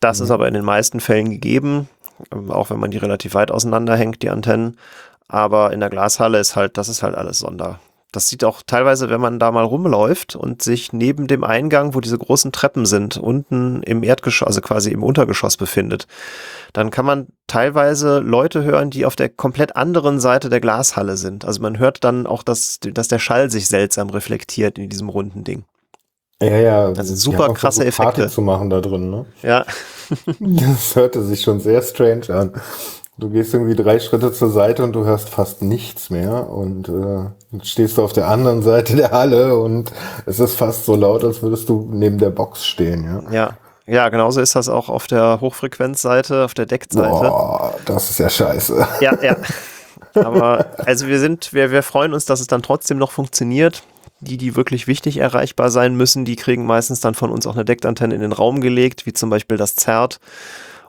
Das ist aber in den meisten Fällen gegeben, ähm, auch wenn man die relativ weit auseinanderhängt, die Antennen. Aber in der Glashalle ist halt, das ist halt alles Sonder. Das sieht auch teilweise, wenn man da mal rumläuft und sich neben dem Eingang, wo diese großen Treppen sind, unten im Erdgeschoss, also quasi im Untergeschoss befindet, dann kann man teilweise Leute hören, die auf der komplett anderen Seite der Glashalle sind. Also man hört dann auch, dass, dass der Schall sich seltsam reflektiert in diesem runden Ding. Ja, ja. Also super krasse versucht, Party Effekte. zu machen da drin, ne? Ja, Das hörte sich schon sehr strange an. Du gehst irgendwie drei Schritte zur Seite und du hörst fast nichts mehr und äh, jetzt stehst du auf der anderen Seite der Halle und es ist fast so laut, als würdest du neben der Box stehen, ja. ja. Ja, genauso ist das auch auf der Hochfrequenzseite, auf der Deckseite. Boah, das ist ja scheiße. Ja, ja. Aber also wir sind, wir, wir freuen uns, dass es dann trotzdem noch funktioniert. Die, die wirklich wichtig erreichbar sein müssen, die kriegen meistens dann von uns auch eine Deckantenne in den Raum gelegt, wie zum Beispiel das Zert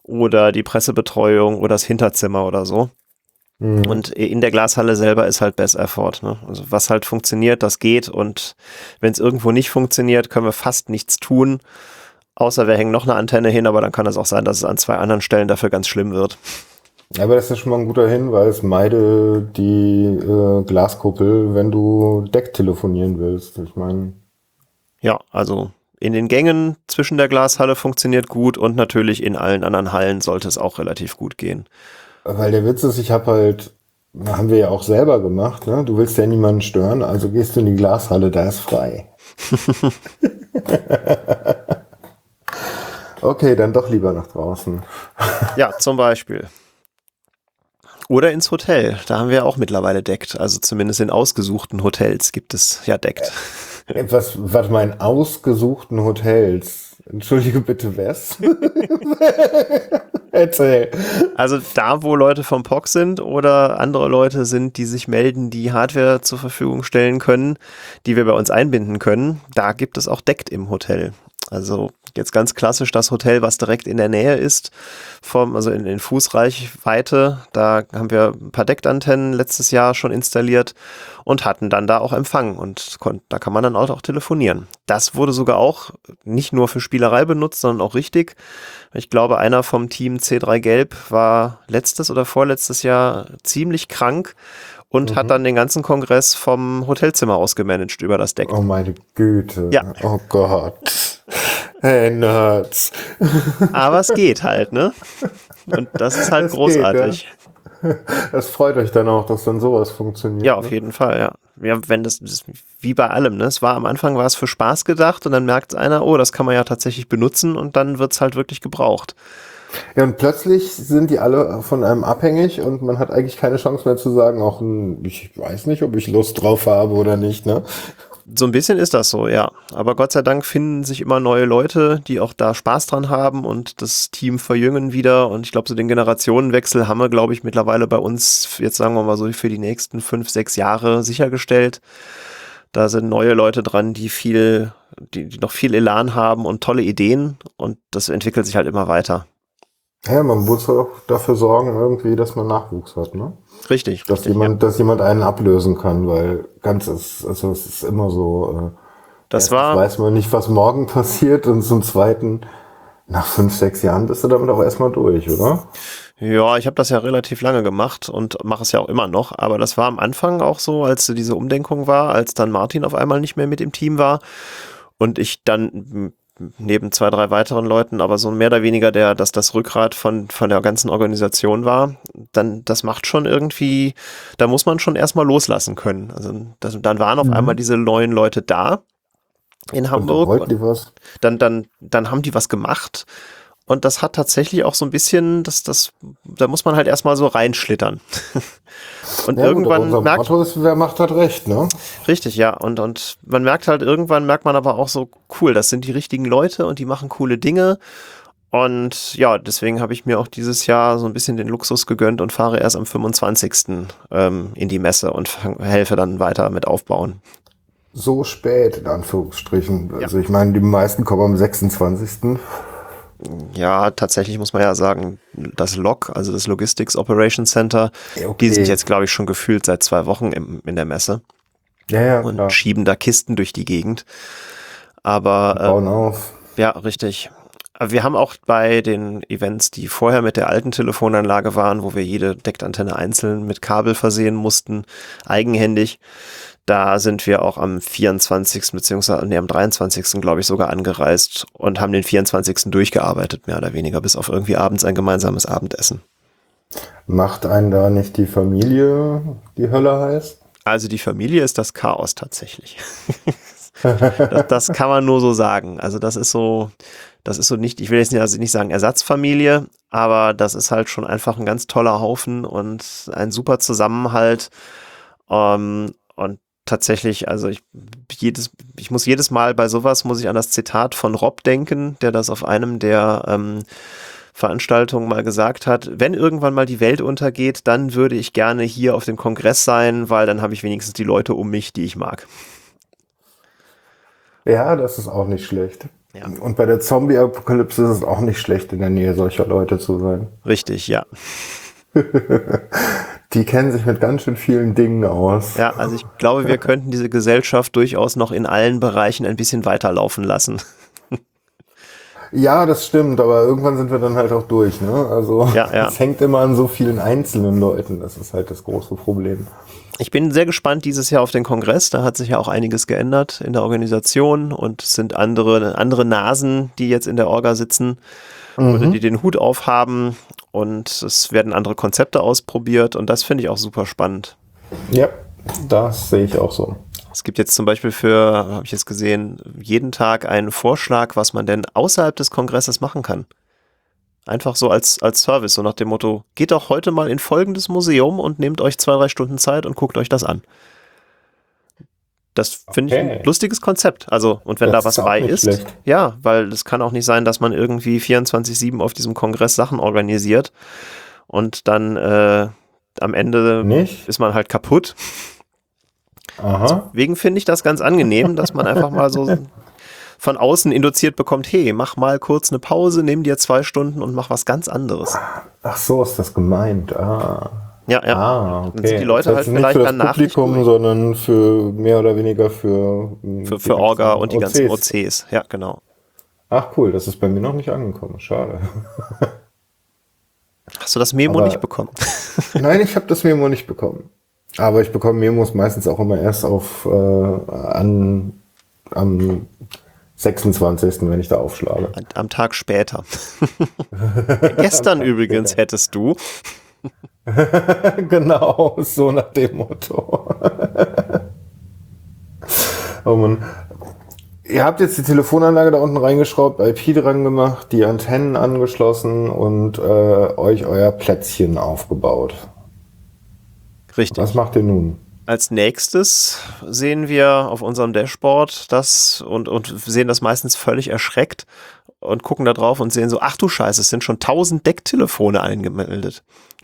oder die Pressebetreuung oder das Hinterzimmer oder so. Hm. Und in der Glashalle selber ist halt Best Effort. Ne? Also was halt funktioniert, das geht. Und wenn es irgendwo nicht funktioniert, können wir fast nichts tun. Außer wir hängen noch eine Antenne hin, aber dann kann es auch sein, dass es an zwei anderen Stellen dafür ganz schlimm wird. Aber das ist schon mal ein guter Hinweis. Meide die äh, Glaskuppel, wenn du Deck telefonieren willst. Ich meine, Ja, also in den Gängen zwischen der Glashalle funktioniert gut und natürlich in allen anderen Hallen sollte es auch relativ gut gehen. weil der Witz ist, ich habe halt, haben wir ja auch selber gemacht, ne? Du willst ja niemanden stören, also gehst du in die Glashalle, da ist frei. okay, dann doch lieber nach draußen. Ja, zum Beispiel. Oder ins Hotel. Da haben wir auch mittlerweile deckt. Also zumindest in ausgesuchten Hotels gibt es ja deckt. Etwas, mal, in ausgesuchten Hotels. Entschuldige bitte, was? Erzähl. Also da, wo Leute vom POC sind oder andere Leute sind, die sich melden, die Hardware zur Verfügung stellen können, die wir bei uns einbinden können, da gibt es auch deckt im Hotel. Also jetzt ganz klassisch das Hotel, was direkt in der Nähe ist, vom, also in, in Fußreichweite. Da haben wir ein paar Deckantennen letztes Jahr schon installiert und hatten dann da auch Empfang und kon- da kann man dann auch, auch telefonieren. Das wurde sogar auch nicht nur für Spielerei benutzt, sondern auch richtig. Ich glaube, einer vom Team C3 Gelb war letztes oder vorletztes Jahr ziemlich krank und hat dann den ganzen Kongress vom Hotelzimmer aus gemanagt über das Deck. Oh meine Güte. Ja. Oh Gott. Hey, Nerds. Aber es geht halt, ne? Und das ist halt Es geht, großartig. Es freut euch dann auch, dass dann sowas funktioniert. Ja, auf ne? jeden Fall, ja. Ja, wenn das, das wie bei allem, ne? Es war am Anfang war es für Spaß gedacht und dann merkt einer, oh, das kann man ja tatsächlich benutzen und dann wird's halt wirklich gebraucht. Ja, und plötzlich sind die alle von einem abhängig und man hat eigentlich keine Chance mehr zu sagen, auch ich weiß nicht, ob ich Lust drauf habe oder nicht, ne? So ein bisschen ist das so, ja. Aber Gott sei Dank finden sich immer neue Leute, die auch da Spaß dran haben und das Team verjüngen wieder. Und ich glaube, so den Generationenwechsel haben wir, glaube ich, mittlerweile bei uns, jetzt sagen wir mal so, für die nächsten fünf, sechs Jahre sichergestellt. Da sind neue Leute dran, die viel, die, die noch viel Elan haben und tolle Ideen und das entwickelt sich halt immer weiter. Ja, man muss auch dafür sorgen, irgendwie, dass man Nachwuchs hat, ne? Richtig. Dass richtig, jemand, dass jemand einen ablösen kann, weil ganz ist, also es ist immer so, äh, Das war, weiß man nicht, was morgen passiert und zum zweiten, nach fünf, sechs Jahren bist du damit auch erstmal durch, oder? Ja, ich habe das ja relativ lange gemacht und mache es ja auch immer noch. Aber das war am Anfang auch so, als diese Umdenkung war, als dann Martin auf einmal nicht mehr mit im Team war und ich dann neben zwei, drei weiteren Leuten, aber so mehr oder weniger der, dass das Rückgrat von, von der ganzen Organisation war, dann, das macht schon irgendwie, da muss man schon erstmal loslassen können. Also das, dann waren auf Mhm. einmal diese neuen Leute da in Und Hamburg. was? dann, dann, dann haben die was gemacht. Und das hat tatsächlich auch so ein bisschen, das, das, da muss man halt erstmal so reinschlittern. und Ja, gut, irgendwann unser merkt, Motto ist, wer macht, hat recht, ne? richtig, ja. Und, und man merkt halt, irgendwann merkt man aber auch so, cool, das sind die richtigen Leute und die machen coole Dinge. Und ja, deswegen habe ich mir auch dieses Jahr so ein bisschen den Luxus gegönnt und fahre erst am 25. Ähm, in die Messe und fang, helfe dann weiter mit aufbauen. So spät, in Anführungsstrichen. Also ich meine, die meisten kommen am 26. Ja, tatsächlich muss man ja sagen, das LOC, also das Logistics Operations Center, Ja, die sind jetzt, glaube ich, schon gefühlt seit zwei Wochen im, in der Messe Ja, ja, und klar. schieben da Kisten durch die Gegend. Aber Bauen auf. äh, ja, richtig. Wir haben auch bei den Events, die vorher mit der alten Telefonanlage waren, wo wir jede Deckantenne einzeln mit Kabel versehen mussten, eigenhändig, da sind wir auch am 24. beziehungsweise nee, am 23. glaube ich sogar angereist und haben den 24. durchgearbeitet, mehr oder weniger, bis auf irgendwie abends ein gemeinsames Abendessen. Macht einen da nicht die Familie die Hölle heiß? Also die Familie ist das Chaos tatsächlich. das, das kann man nur so sagen. Also das ist so, das ist so nicht, ich will jetzt nicht, also nicht sagen Ersatzfamilie, aber das ist halt schon einfach ein ganz toller Haufen und ein super Zusammenhalt. Ähm, und tatsächlich, also ich jedes, ich muss jedes Mal bei sowas muss ich an das Zitat von Rob denken, der das auf einem der ähm, Veranstaltungen mal gesagt hat, wenn irgendwann mal die Welt untergeht, dann würde ich gerne hier auf dem Kongress sein, weil dann habe ich wenigstens die Leute um mich, die ich mag. Ja, das ist auch nicht schlecht. Ja. Und bei der Zombie-Apokalypse ist es auch nicht schlecht, in der Nähe solcher Leute zu sein. Richtig, ja. Die kennen sich mit ganz schön vielen Dingen aus. Ja, also ich glaube, wir könnten diese Gesellschaft durchaus noch in allen Bereichen ein bisschen weiterlaufen lassen. Ja, das stimmt, aber irgendwann sind wir dann halt auch durch, ne? Also Ja, ja. es hängt immer an so vielen einzelnen Leuten. Das ist halt das große Problem. Ich bin sehr gespannt dieses Jahr auf den Kongress. Da hat sich ja auch einiges geändert in der Organisation und es sind andere, andere Nasen, die jetzt in der Orga sitzen oder die den Hut aufhaben und es werden andere Konzepte ausprobiert und das finde ich auch super spannend. Ja, das sehe ich auch so. Es gibt jetzt zum Beispiel für, habe ich jetzt gesehen, jeden Tag einen Vorschlag, was man denn außerhalb des Kongresses machen kann. Einfach so als, als Service, so nach dem Motto, geht doch heute mal in folgendes Museum und nehmt euch zwei, drei Stunden Zeit und guckt euch das an. Das finde ich Okay. ein lustiges Konzept. Also, und wenn Das da was bei ist, schlecht. ja, weil es kann auch nicht sein, dass man irgendwie 24-7 auf diesem Kongress Sachen organisiert und dann äh, am Ende Nicht? ist man halt kaputt. Aha. Deswegen finde ich das ganz angenehm, dass man einfach mal so von außen induziert bekommt, hey, mach mal kurz eine Pause, nimm dir zwei Stunden und mach was ganz anderes. Ach so ist das gemeint. Ah. Ja, ja. Ah, Dann okay. sind die Leute das halt heißt nicht vielleicht für das danach nicht Publikum, durch. sondern für mehr oder weniger für mm, Für, für Orga und die ganzen OCs. OCs. Ja, genau. Ach cool, das ist bei mir noch nicht angekommen. Schade. Hast du das Memo Aber- nicht bekommen? Nein, ich habe das Memo nicht bekommen. Aber ich bekomme Memos meistens auch immer erst auf äh, an am 26., wenn ich da aufschlage. Am- Tag später. Gestern übrigens hättest du. genau, so nach dem Motto. oh Mann. Ihr habt jetzt die Telefonanlage da unten reingeschraubt, IP dran gemacht, die Antennen angeschlossen und äh, euch euer Plätzchen aufgebaut. Richtig. Was macht ihr nun? Als nächstes sehen wir auf unserem Dashboard das und, und sehen das meistens völlig erschreckt und gucken da drauf und sehen so, ach du Scheiße, es sind schon 1000 Decktelefone eingemeldet.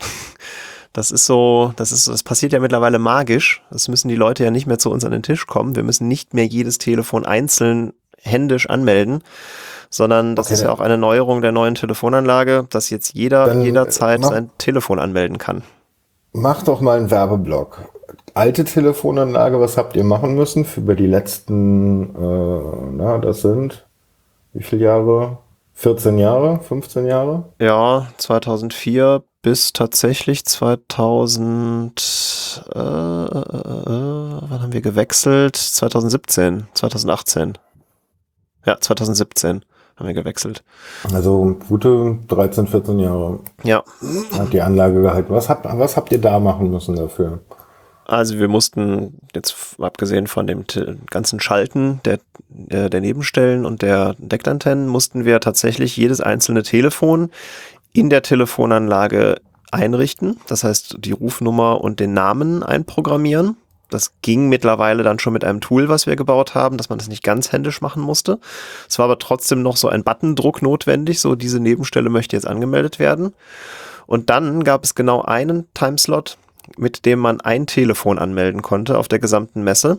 Das ist so, das ist, das passiert ja mittlerweile magisch. Das müssen die Leute ja nicht mehr zu uns an den Tisch kommen. Wir müssen nicht mehr jedes Telefon einzeln händisch anmelden, sondern das okay, ist ja auch eine Neuerung der neuen Telefonanlage, dass jetzt jeder Dann jederzeit mach, sein Telefon anmelden kann. Mach doch mal einen Werbeblock. Alte Telefonanlage, was habt ihr machen müssen für über die letzten, äh, na, das sind wie viele Jahre? 14 Jahre, 15 Jahre? Ja, 2004 bis tatsächlich 2000, äh, äh, äh, wann haben wir gewechselt? 2017, 2018. Ja, 2017 haben wir gewechselt. Also gute 13, 14 Jahre. Ja. Hat die Anlage gehalten. Was habt, was habt ihr da machen müssen dafür? Also wir mussten jetzt abgesehen von dem ganzen Schalten der, der Nebenstellen und der Deckantennen mussten wir tatsächlich jedes einzelne Telefon in der Telefonanlage einrichten. Das heißt, die Rufnummer und den Namen einprogrammieren. Das ging mittlerweile dann schon mit einem Tool, was wir gebaut haben, dass man das nicht ganz händisch machen musste. Es war aber trotzdem noch so ein Buttondruck notwendig, so diese Nebenstelle möchte jetzt angemeldet werden. Und dann gab es genau einen Timeslot, mit dem man ein Telefon anmelden konnte auf der gesamten Messe.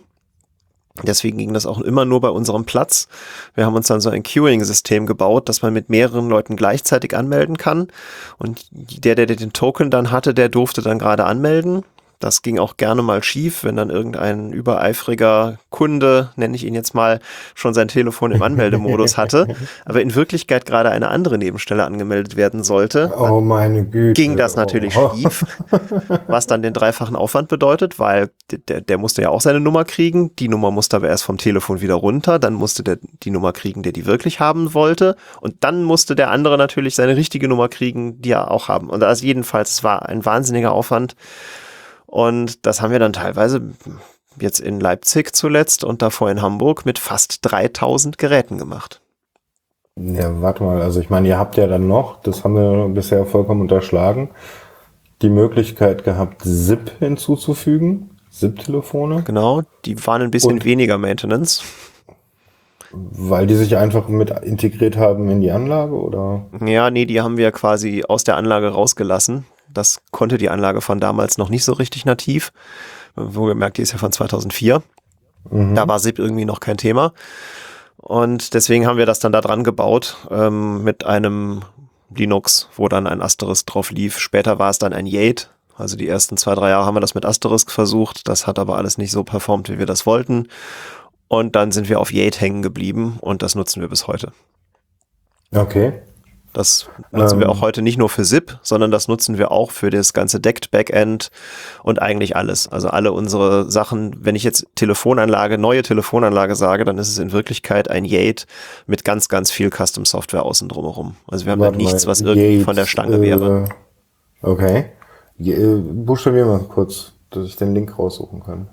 Deswegen ging das auch immer nur bei unserem Platz. Wir haben uns dann so ein Queuing-System gebaut, dass man mit mehreren Leuten gleichzeitig anmelden kann. Und der, der den Token dann hatte, der durfte dann gerade anmelden. Das ging auch gerne mal schief, wenn dann irgendein übereifriger Kunde, nenne ich ihn jetzt mal, schon sein Telefon im Anmeldemodus hatte, aber in Wirklichkeit gerade eine andere Nebenstelle angemeldet werden sollte. Oh meine Güte. Ging das natürlich oh. schief, was dann den dreifachen Aufwand bedeutet, weil der, der musste ja auch seine Nummer kriegen, die Nummer musste aber erst vom Telefon wieder runter, dann musste der die Nummer kriegen, der die wirklich haben wollte und dann musste der andere natürlich seine richtige Nummer kriegen, die er auch haben. Und also jedenfalls, es war ein wahnsinniger Aufwand. Und das haben wir dann teilweise jetzt in Leipzig zuletzt und davor in Hamburg mit fast 3000 Geräten gemacht. Ja, warte mal, also ich meine, ihr habt ja dann noch, das haben wir bisher vollkommen unterschlagen, die Möglichkeit gehabt, SIP hinzuzufügen, SIP-Telefone. Genau, die waren ein bisschen und weniger Maintenance. Weil die sich einfach mit integriert haben in die Anlage, oder? Ja, nee, die haben wir quasi aus der Anlage rausgelassen. Das konnte die Anlage von damals noch nicht so richtig nativ. Wohlgemerkt, die ist ja von 2004. Mhm. Da war SIP irgendwie noch kein Thema. Und deswegen haben wir das dann da dran gebaut ähm, mit einem Linux, wo dann ein Asterisk drauf lief. Später war es dann ein Yate. Also die ersten zwei, drei Jahre haben wir das mit Asterisk versucht. Das hat aber alles nicht so performt, wie wir das wollten. Und dann sind wir auf Yate hängen geblieben und das nutzen wir bis heute. Okay. Das nutzen ähm, wir auch heute nicht nur für SIP, sondern das nutzen wir auch für das ganze Decked Backend und eigentlich alles. Also alle unsere Sachen, wenn ich jetzt Telefonanlage, neue Telefonanlage sage, dann ist es in Wirklichkeit ein Yate mit ganz, ganz viel Custom Software außen drumherum. Also wir haben da nichts, was irgendwie Yate, von der Stange äh, wäre. Okay. Äh, buchstabier mal kurz, dass ich den Link raussuchen kann.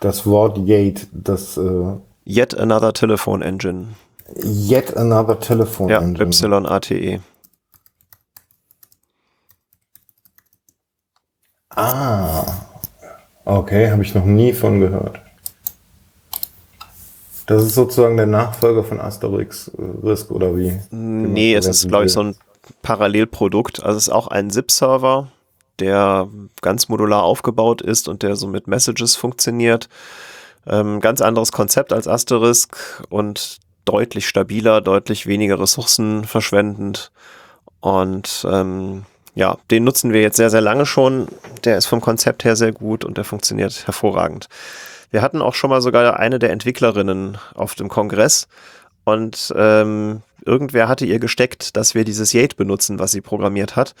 Das Wort Yate, das äh, Yet Another Telephone Engine. Yet Another Telephone ja, Engine. YATE. Ah, okay, habe ich noch nie von gehört. Das ist sozusagen der Nachfolger von Asterix äh, Risk oder wie? Nee, es ist, glaube ich, so ein Parallelprodukt. Also es ist auch ein ZIP-Server, der ganz modular aufgebaut ist und der so mit Messages funktioniert. Ähm, ganz anderes Konzept als Asterisk und deutlich stabiler, deutlich weniger Ressourcen verschwendend. Und ähm, ja, den nutzen wir jetzt sehr, sehr lange schon. Der ist vom Konzept her sehr gut und der funktioniert hervorragend. Wir hatten auch schon mal sogar eine der Entwicklerinnen auf dem Kongress und ähm, irgendwer hatte ihr gesteckt, dass wir dieses Yate benutzen, was sie programmiert hat.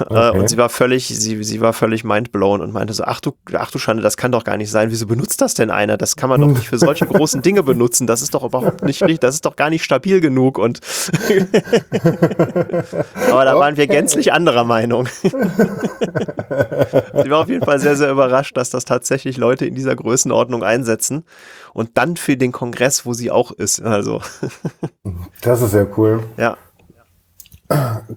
Äh, okay. Und sie war völlig, sie, sie war völlig mindblown und meinte so, ach du, ach du Schande, das kann doch gar nicht sein. Wieso benutzt das denn einer? Das kann man doch nicht für solche großen Dinge benutzen. Das ist doch überhaupt nicht richtig, das ist doch gar nicht stabil genug. Und aber da waren wir gänzlich anderer Meinung. sie war auf jeden Fall sehr, sehr überrascht, dass das tatsächlich Leute in dieser Größenordnung einsetzen und dann für den Kongress, wo sie auch ist. Also. Das ist sehr cool. Ja.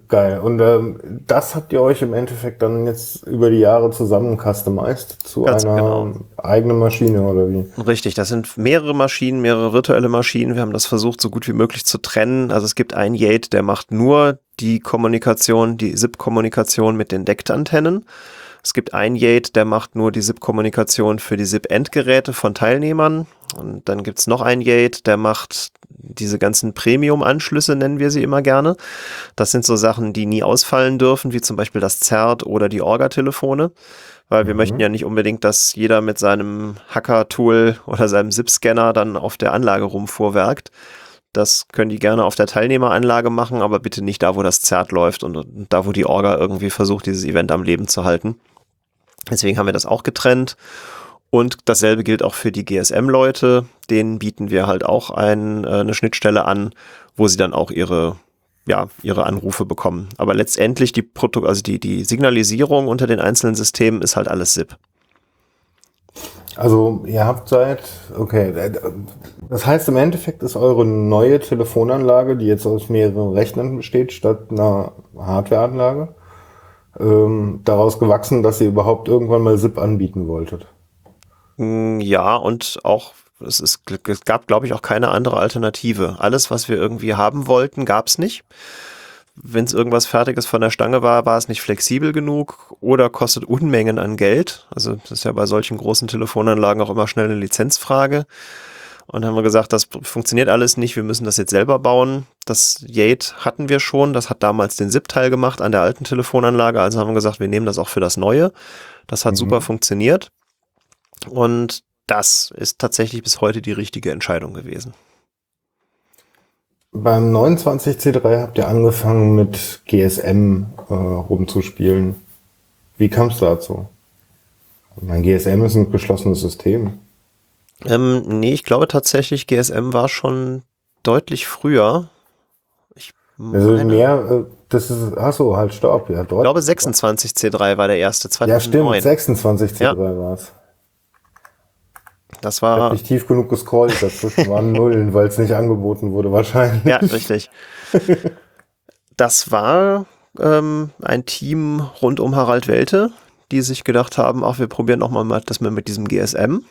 Geil. Und ähm, das habt ihr euch im Endeffekt dann jetzt über die Jahre zusammen customized zu Ganz einer genau. eigenen Maschine oder wie? Richtig, das sind mehrere Maschinen, mehrere virtuelle Maschinen. Wir haben das versucht, so gut wie möglich zu trennen. Also es gibt einen Yate, der macht nur die Kommunikation, die SIP-Kommunikation mit den Deckt-Antennen. Es gibt ein Yate, der macht nur die SIP-Kommunikation für die SIP-Endgeräte von Teilnehmern. Und dann gibt's noch ein Yate, der macht diese ganzen Premium-Anschlüsse, nennen wir sie immer gerne. Das sind so Sachen, die nie ausfallen dürfen, wie zum Beispiel das ZERT oder die Orga-Telefone. Weil wir Mhm. möchten ja nicht unbedingt, dass jeder mit seinem Hacker-Tool oder seinem SIP-Scanner dann auf der Anlage rumfuhrwerkt. Das können die gerne auf der Teilnehmeranlage machen, aber bitte nicht da, wo das ZERT läuft und da, wo die Orga irgendwie versucht, dieses Event am Leben zu halten. Deswegen haben wir das auch getrennt. Und dasselbe gilt auch für die GSM-Leute. Denen bieten wir halt auch ein, äh, eine Schnittstelle an, wo sie dann auch ihre, ja, ihre Anrufe bekommen. Aber letztendlich die Proto also die, die Signalisierung unter den einzelnen Systemen ist halt alles SIP. Also ihr habt seit, okay, äh, das heißt im Endeffekt ist eure neue Telefonanlage, die jetzt aus mehreren Rechnern besteht, statt einer Hardwareanlage, ähm, daraus gewachsen, dass ihr überhaupt irgendwann mal SIP anbieten wolltet. Mm, Ja, und auch, es, ist, es gab, glaube ich, auch keine andere Alternative. Alles, was wir irgendwie haben wollten, gab es nicht. Wenn es irgendwas Fertiges von der Stange war, war es nicht flexibel genug oder kostet Unmengen an Geld. Also das ist ja bei solchen großen Telefonanlagen auch immer schnell eine Lizenzfrage. Und haben wir gesagt, das funktioniert alles nicht, wir müssen das jetzt selber bauen. Das Yate hatten wir schon, das hat damals den SIP-Teil gemacht an der alten Telefonanlage. Also haben wir gesagt, wir nehmen das auch für das Neue. Das hat Mhm. super funktioniert. Und das ist tatsächlich bis heute die richtige Entscheidung gewesen. Beim 29C3 habt ihr angefangen mit GSM äh, rumzuspielen. Wie kam es dazu? Mein GSM ist ein geschlossenes System. Ähm, nee, ich glaube tatsächlich, GSM war schon deutlich früher. Ich Also meine, mehr, äh, das ist, ach so, halt, stopp, ja, ich dort. glaube 26C3 war der erste, ja, stimmt, 2009. 26C3 Ja. war's. das Ich hab war, nicht tief genug gescrollt, dazwischen waren Nullen, weil es nicht angeboten wurde, wahrscheinlich. ja, richtig. Das war ähm, ein Team rund um Harald Welte, die sich gedacht haben, ach, wir probieren noch mal das mal mit diesem GSM.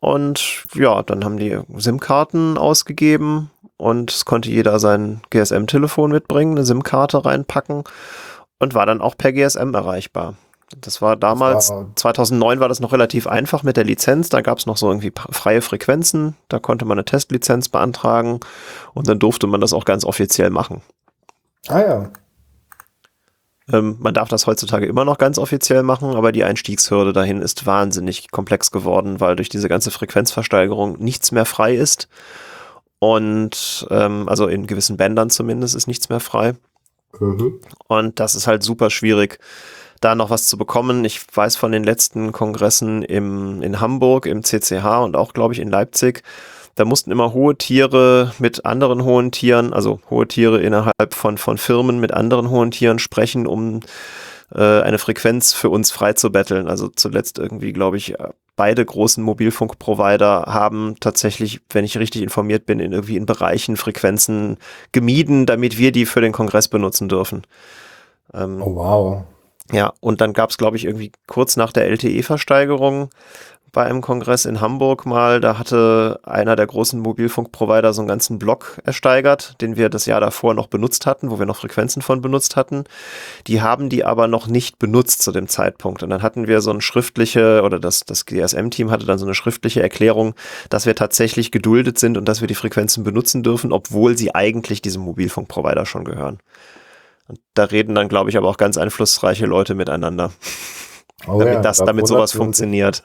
Und ja, dann haben die SIM-Karten ausgegeben und es konnte jeder sein GSM-Telefon mitbringen, eine SIM-Karte reinpacken und war dann auch per GSM erreichbar. Das war damals, war- 2009 war das noch relativ einfach mit der Lizenz. Da gab es noch so irgendwie freie Frequenzen. Da konnte man eine Testlizenz beantragen und dann durfte man das auch ganz offiziell machen. Ah ja. Ähm, man darf das heutzutage immer noch ganz offiziell machen, aber die Einstiegshürde dahin ist wahnsinnig komplex geworden, weil durch diese ganze Frequenzversteigerung nichts mehr frei ist. Und ähm, also in gewissen Bändern zumindest ist nichts mehr frei. Mhm. Und das ist halt super schwierig, da noch was zu bekommen. Ich weiß von den letzten Kongressen im, in Hamburg, im CCH und auch, glaube ich, in Leipzig, da mussten immer hohe Tiere mit anderen hohen Tieren, also hohe Tiere innerhalb von, von Firmen mit anderen hohen Tieren sprechen, um äh, eine Frequenz für uns frei zu betteln. Also zuletzt irgendwie, glaube ich, beide großen Mobilfunkprovider haben tatsächlich, wenn ich richtig informiert bin, in irgendwie in Bereichen Frequenzen gemieden, damit wir die für den Kongress benutzen dürfen. Ähm, Oh wow. ja, und dann gab es, glaube ich, irgendwie kurz nach der LTE-Versteigerung bei einem Kongress in Hamburg mal, da hatte einer der großen Mobilfunkprovider so einen ganzen Block ersteigert, den wir das Jahr davor noch benutzt hatten, wo wir noch Frequenzen von benutzt hatten. Die haben die aber noch nicht benutzt zu dem Zeitpunkt. Und dann hatten wir so eine schriftliche, oder das, das GSM-Team hatte dann so eine schriftliche Erklärung, dass wir tatsächlich geduldet sind und dass wir die Frequenzen benutzen dürfen, obwohl sie eigentlich diesem Mobilfunkprovider schon gehören. Und da reden dann, glaube ich, aber auch ganz einflussreiche Leute miteinander, Oh damit, ja, das, da damit sowas funktioniert.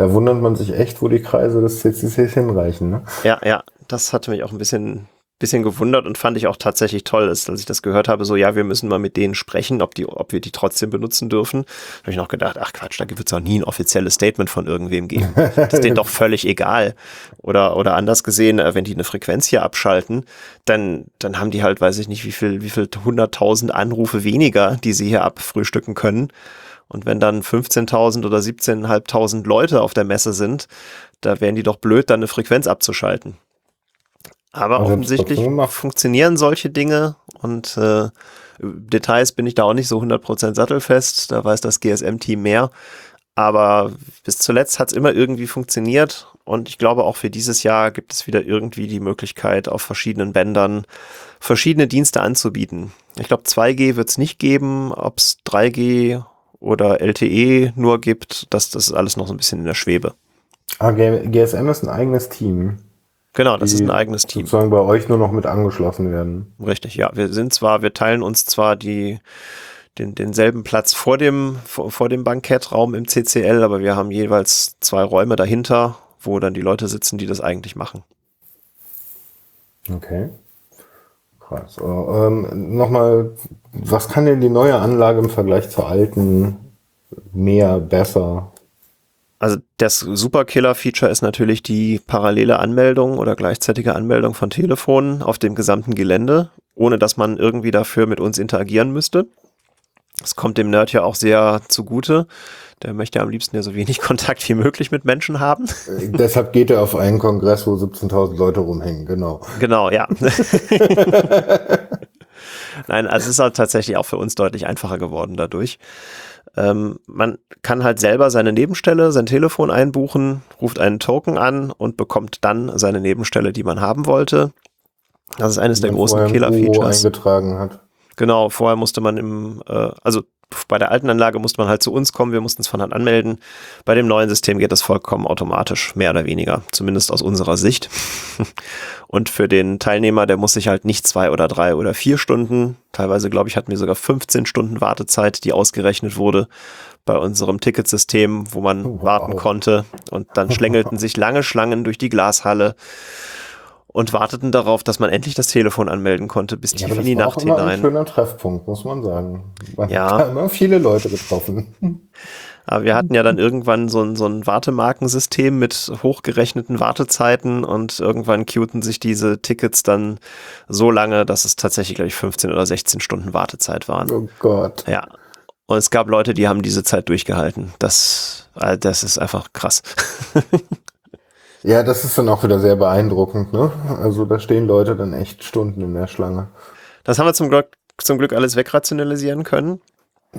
Da wundert man sich echt, wo die Kreise des CCCs hinreichen. Ne? Ja, ja, das hatte mich auch ein bisschen, bisschen gewundert und fand ich auch tatsächlich toll, als, als ich das gehört habe, so, ja, wir müssen mal mit denen sprechen, ob, die, ob wir die trotzdem benutzen dürfen. Habe ich noch gedacht, ach Quatsch, da wird es auch nie ein offizielles Statement von irgendwem geben. Das ist denen doch völlig egal. Oder, oder anders gesehen, äh, wenn die eine Frequenz hier abschalten, dann, dann haben die halt, weiß ich nicht, wie viel, wie viel hunderttausend Anrufe weniger, die sie hier abfrühstücken können. Und wenn dann 15.000 oder 17.500 Leute auf der Messe sind, da wären die doch blöd, dann eine Frequenz abzuschalten. Aber haben's offensichtlich funktionieren solche Dinge und äh, Details bin ich da auch nicht so 100% sattelfest, da weiß das GSM-Team mehr. Aber bis zuletzt hat es immer irgendwie funktioniert Und ich glaube, auch für dieses Jahr gibt es wieder irgendwie die Möglichkeit, auf verschiedenen Bändern verschiedene Dienste anzubieten. Ich glaube, 2G wird es nicht geben. Ob es 3G oder LTE nur gibt, das, das ist alles noch so ein bisschen in der Schwebe. Ah, GSM ist ein eigenes Team. Genau, das ist ein eigenes Team. Sozusagen bei euch nur noch mit angeschlossen werden. Richtig, ja. Wir sind zwar, wir teilen uns zwar die, den, denselben Platz vor dem, vor, vor dem Bankettraum im CCL, aber wir haben jeweils zwei Räume dahinter, wo dann die Leute sitzen, die das eigentlich machen. Okay. Krass. Ähm, Nochmal, was kann denn die neue Anlage im Vergleich zur alten mehr, besser? Also das Superkiller-Feature ist natürlich die parallele Anmeldung oder gleichzeitige Anmeldung von Telefonen auf dem gesamten Gelände, ohne dass man irgendwie dafür mit uns interagieren müsste. Das kommt dem Nerd ja auch sehr zugute. Der möchte am liebsten ja so wenig Kontakt wie möglich mit Menschen haben. Äh, deshalb geht er auf einen Kongress, wo 17.000 Leute rumhängen, genau. Genau, ja. Nein, also es ist halt tatsächlich auch für uns deutlich einfacher geworden dadurch. Ähm, man kann halt selber seine Nebenstelle, sein Telefon einbuchen, ruft einen Token an und bekommt dann seine Nebenstelle, die man haben wollte. Das ist eines der großen Killer-Features. eingetragen hat. Genau, vorher musste man im, äh, also bei der alten Anlage musste man halt zu uns kommen, wir mussten es von Hand anmelden. Bei dem neuen System geht das vollkommen automatisch, mehr oder weniger, zumindest aus unserer Sicht. Und für den Teilnehmer, der muss sich halt nicht zwei oder drei oder vier Stunden, teilweise glaube ich hatten wir sogar 15 Stunden Wartezeit, die ausgerechnet wurde bei unserem Ticketsystem, wo man wow. warten konnte. Und dann schlängelten sich lange Schlangen durch die Glashalle und warteten darauf, dass man endlich das Telefon anmelden konnte, bis tief ja, in die Nacht auch immer hinein. Ein schöner Treffpunkt, muss man sagen. Man ja. hat immer viele Leute getroffen. Aber wir hatten ja dann irgendwann so ein, so ein Wartemarkensystem mit hochgerechneten Wartezeiten und irgendwann queueten sich diese Tickets dann so lange, dass es tatsächlich, glaube ich, 15 oder 16 Stunden Wartezeit waren. Oh Gott. Ja. Und es gab Leute, die haben diese Zeit durchgehalten. Das, äh, das ist einfach krass. Ja, das ist dann auch wieder sehr beeindruckend, ne? Also da stehen Leute dann echt Stunden in der Schlange. Das haben wir zum Glück, zum Glück alles wegrationalisieren können.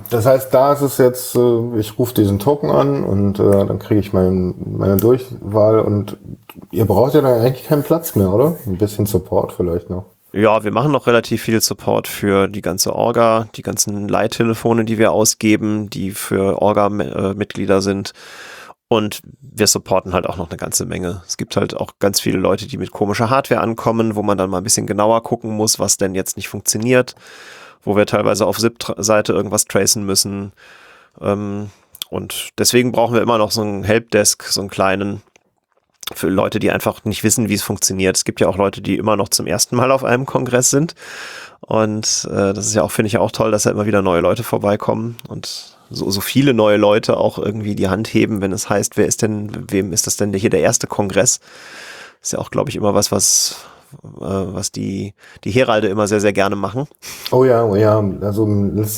Das heißt, da ist es jetzt, äh, ich rufe diesen Token an und äh, dann kriege ich mein, meine Durchwahl und ihr braucht ja dann eigentlich keinen Platz mehr, oder? Ein bisschen Support vielleicht noch. Ja, wir machen noch relativ viel Support für die ganze Orga, die ganzen Leittelefone, die wir ausgeben, die für Orga-Mitglieder äh, sind. Und wir supporten halt auch noch eine ganze Menge. Es gibt halt auch ganz viele Leute, die mit komischer Hardware ankommen, wo man dann mal ein bisschen genauer gucken muss, was denn jetzt nicht funktioniert, wo wir teilweise auf ZIP-Seite irgendwas tracen müssen. Ähm, und deswegen brauchen wir immer noch so einen Helpdesk, so einen kleinen, für Leute, die einfach nicht wissen, wie es funktioniert. Es gibt ja auch Leute, die immer noch zum ersten Mal auf einem Kongress sind. Und äh, das ist ja auch, finde ich auch toll, dass da immer wieder neue Leute vorbeikommen. Und so, so viele neue Leute auch irgendwie die Hand heben, wenn es heißt, wer ist denn, wem ist das denn hier der erste Kongress? Ist ja auch, glaube ich, immer was, was, äh, was die, die Heralde immer sehr, sehr gerne machen. Oh ja, oh ja. Also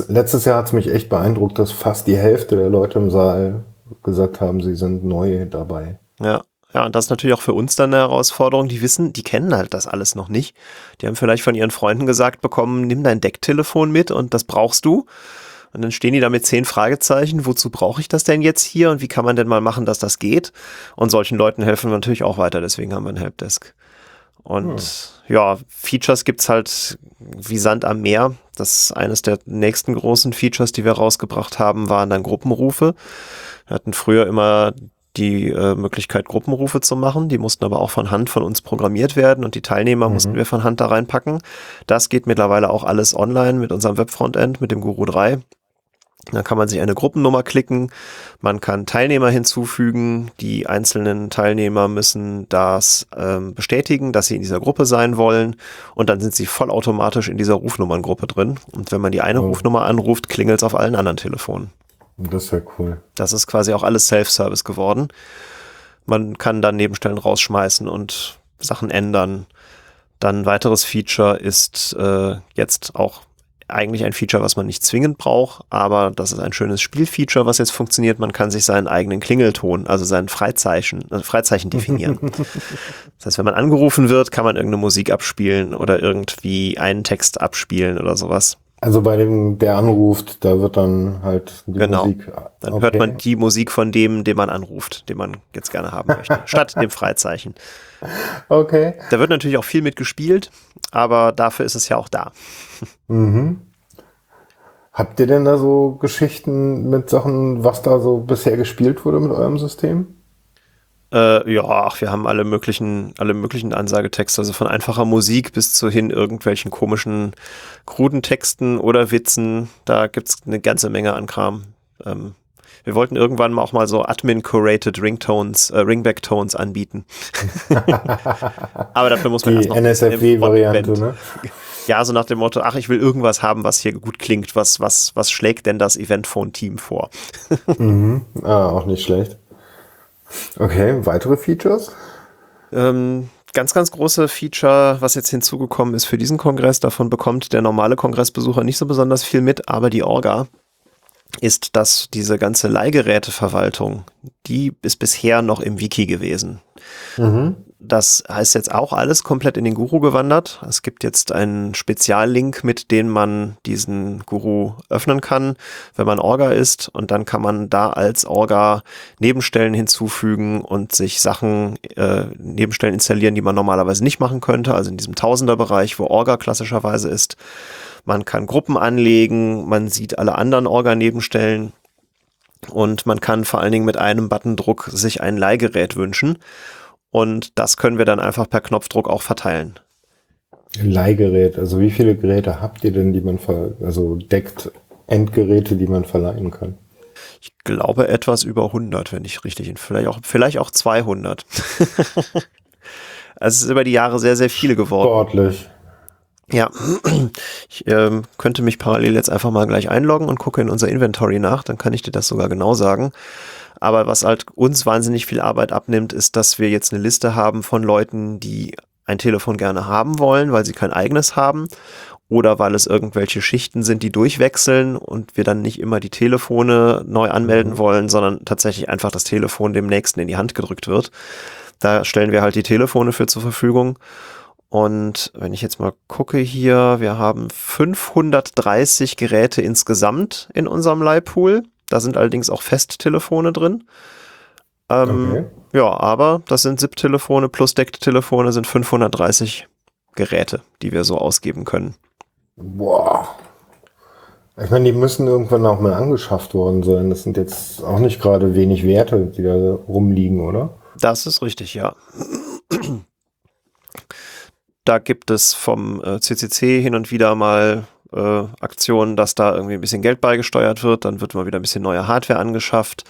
letztes Jahr hat es mich echt beeindruckt, dass fast die Hälfte der Leute im Saal gesagt haben, sie sind neu dabei. Ja. Ja, und das ist natürlich auch für uns dann eine Herausforderung. Die wissen, die kennen halt das alles noch nicht. Die haben vielleicht von ihren Freunden gesagt bekommen, nimm dein Decktelefon mit und das brauchst du. Und dann stehen die da mit zehn Fragezeichen, wozu brauche ich das denn jetzt hier und wie kann man denn mal machen, dass das geht? Und solchen Leuten helfen wir natürlich auch weiter, deswegen haben wir ein Helpdesk. Und hm. ja, Features gibt's halt wie Sand am Meer. Das ist eines der nächsten großen Features, die wir rausgebracht haben, waren dann Gruppenrufe. Wir hatten früher immer die äh, Möglichkeit, Gruppenrufe zu machen. Die mussten aber auch von Hand von uns programmiert werden und die Teilnehmer mhm. mussten wir von Hand da reinpacken. Das geht mittlerweile auch alles online mit unserem Webfrontend, mit dem Guru 3. Da kann man sich eine Gruppennummer klicken, man kann Teilnehmer hinzufügen, die einzelnen Teilnehmer müssen das ähm, bestätigen, dass sie in dieser Gruppe sein wollen und dann sind sie vollautomatisch in dieser Rufnummerngruppe drin. Und wenn man die eine oh. Rufnummer anruft, klingelt es auf allen anderen Telefonen. Das ist ja cool. Das ist quasi auch alles Self-Service geworden. Man kann dann Nebenstellen rausschmeißen und Sachen ändern. Dann ein weiteres Feature ist äh, jetzt auch eigentlich ein Feature, was man nicht zwingend braucht, aber das ist ein schönes Spielfeature, was jetzt funktioniert. Man kann sich seinen eigenen Klingelton, also sein Freizeichen, äh, Freizeichen definieren. das heißt, wenn man angerufen wird, kann man irgendeine Musik abspielen oder irgendwie einen Text abspielen oder sowas. Also bei dem, der anruft, da wird dann halt die genau. Musik. Dann okay. hört man die Musik von dem, den man anruft, den man jetzt gerne haben möchte, statt dem Freizeichen. Okay. Da wird natürlich auch viel mitgespielt, aber dafür ist es ja auch da. Mhm. Habt ihr denn da so Geschichten mit Sachen, was da so bisher gespielt wurde mit eurem System? Äh, ja, ach, wir haben alle möglichen, alle möglichen Ansagetexte, also von einfacher Musik bis zu hin irgendwelchen komischen, kruden Texten oder Witzen. Da gibt's eine ganze Menge an Kram. Ähm, wir wollten irgendwann mal auch mal so Admin-curated Ringtones, äh, Ringback-Tones anbieten. Aber dafür muss man Die erst noch NSFW-Variante, ne? Ja, so nach dem Motto, ach, ich will irgendwas haben, was hier gut klingt. Was, was, was schlägt denn das Eventphone-Team vor? mhm. Ah, auch nicht schlecht. Okay, weitere Features? Ähm, ganz, ganz große Feature, was jetzt hinzugekommen ist für diesen Kongress, davon bekommt der normale Kongressbesucher nicht so besonders viel mit, aber die Orga ist, dass diese ganze Leihgeräteverwaltung, die ist bisher noch im Wiki gewesen. Mhm. Das heißt jetzt auch alles komplett in den Guru gewandert. Es gibt jetzt einen Speziallink, mit dem man diesen Guru öffnen kann, wenn man Orga ist. Und dann kann man da als Orga Nebenstellen hinzufügen und sich Sachen, äh, Nebenstellen installieren, die man normalerweise nicht machen könnte. Also in diesem Tausender-Bereich, wo Orga klassischerweise ist. Man kann Gruppen anlegen, man sieht alle anderen Orga-Nebenstellen. Und man kann vor allen Dingen mit einem Buttondruck sich ein Leihgerät wünschen. Und das können wir dann einfach per Knopfdruck auch verteilen. Leihgerät, also wie viele Geräte habt ihr denn, die man ver also deckt Endgeräte, die man verleihen kann? Ich glaube etwas über 100, wenn ich richtig bin. Vielleicht auch, vielleicht auch 200. also es ist über die Jahre sehr, sehr viele geworden. Sportlich. Ja, ich ähm, könnte mich parallel jetzt einfach mal gleich einloggen und gucke in unser Inventory nach, dann kann ich dir das sogar genau sagen. Aber was halt uns wahnsinnig viel Arbeit abnimmt, ist, dass wir jetzt eine Liste haben von Leuten, die ein Telefon gerne haben wollen, weil sie kein eigenes haben oder weil es irgendwelche Schichten sind, die durchwechseln und wir dann nicht immer die Telefone neu anmelden mhm. wollen, sondern tatsächlich einfach das Telefon dem nächsten in die Hand gedrückt wird. Da stellen wir halt die Telefone für zur Verfügung. Und wenn ich jetzt mal gucke hier, wir haben 530 Geräte insgesamt in unserem Leihpool. Da sind allerdings auch Festtelefone drin. Ähm, okay. Ja, aber das sind SIP-Telefone plus Decktelefone sind 530 Geräte, die wir so ausgeben können. Boah. Ich meine, die müssen irgendwann auch mal angeschafft worden sein. Das sind jetzt auch nicht gerade wenig Werte, die da rumliegen, oder? Das ist richtig, ja. Da gibt es vom äh, CCC hin und wieder mal äh, Aktionen, dass da irgendwie ein bisschen Geld beigesteuert wird, dann wird mal wieder ein bisschen neue Hardware angeschafft.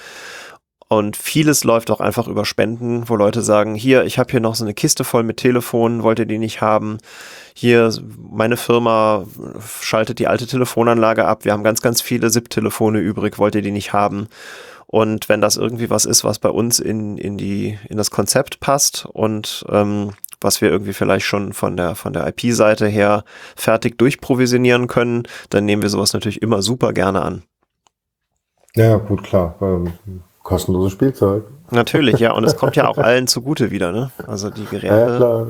Und vieles läuft auch einfach über Spenden, wo Leute sagen, hier, ich habe hier noch so eine Kiste voll mit Telefonen, wollt ihr die nicht haben? Hier, meine Firma schaltet die alte Telefonanlage ab, wir haben ganz, ganz viele SIP-Telefone übrig, wollt ihr die nicht haben? Und wenn das irgendwie was ist, was bei uns in, in, die, in das Konzept passt und ähm, was wir irgendwie vielleicht schon von der, von der IP-Seite her fertig durchprovisionieren können, dann nehmen wir sowas natürlich immer super gerne an. Ja, gut, klar. Ähm, kostenloses Spielzeug. Natürlich, ja. Und es kommt ja auch allen zugute wieder, ne? Also die Geräte ja, klar.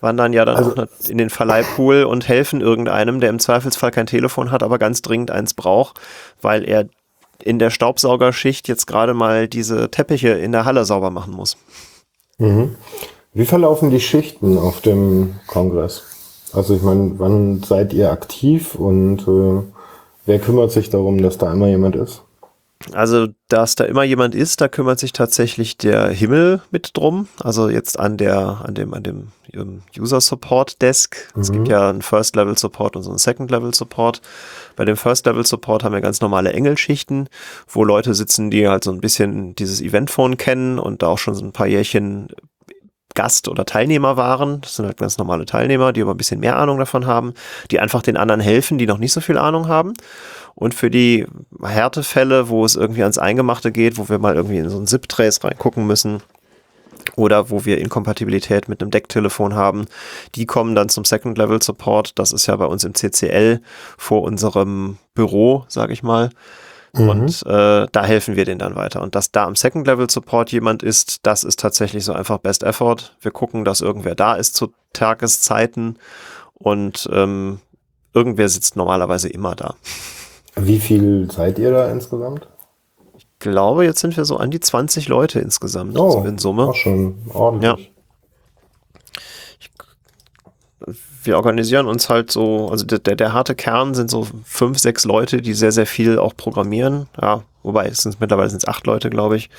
wandern ja dann also, auch in den Verleihpool und helfen irgendeinem, der im Zweifelsfall kein Telefon hat, aber ganz dringend eins braucht, weil er in der Staubsaugerschicht jetzt gerade mal diese Teppiche in der Halle sauber machen muss. Mhm. Wie verlaufen die Schichten auf dem Kongress? Also ich meine, wann seid ihr aktiv und äh, wer kümmert sich darum, dass da immer jemand ist? Also, dass da immer jemand ist, da kümmert sich tatsächlich der Himmel mit drum. Also jetzt an der, an dem, an dem User Support Desk. Mhm. Es gibt mhm. ja einen First Level Support und so einen Second Level Support. Bei dem First Level Support haben wir ganz normale Engelschichten, wo Leute sitzen, die halt so ein bisschen dieses Eventphone kennen und da auch schon so ein paar Jährchen Gast oder Teilnehmer waren. Das sind halt ganz normale Teilnehmer, die aber ein bisschen mehr Ahnung davon haben, die einfach den anderen helfen, die noch nicht so viel Ahnung haben. Und für die Härtefälle, wo es irgendwie ans Eingemachte geht, wo wir mal irgendwie in so ein ZIP-Trace reingucken müssen, oder wo wir Inkompatibilität mit einem Decktelefon haben, die kommen dann zum Second Level Support. Das ist ja bei uns im CCL vor unserem Büro, sage ich mal. Mhm. Und äh, da helfen wir denen dann weiter. Und dass da am Second Level Support jemand ist, das ist tatsächlich so einfach Best Effort. Wir gucken, dass irgendwer da ist zu Tageszeiten und ähm, irgendwer sitzt normalerweise immer da. Wie viel seid ihr da insgesamt? Ich glaube, jetzt sind wir so an die 20 Leute insgesamt Oh, so in Summe. Auch schon ordentlich. Wir organisieren uns halt so, also der, der, harte Kern sind so fünf, sechs Leute, die sehr, sehr viel auch programmieren. Ja, wobei es sind mittlerweile sind es acht Leute, glaube ich.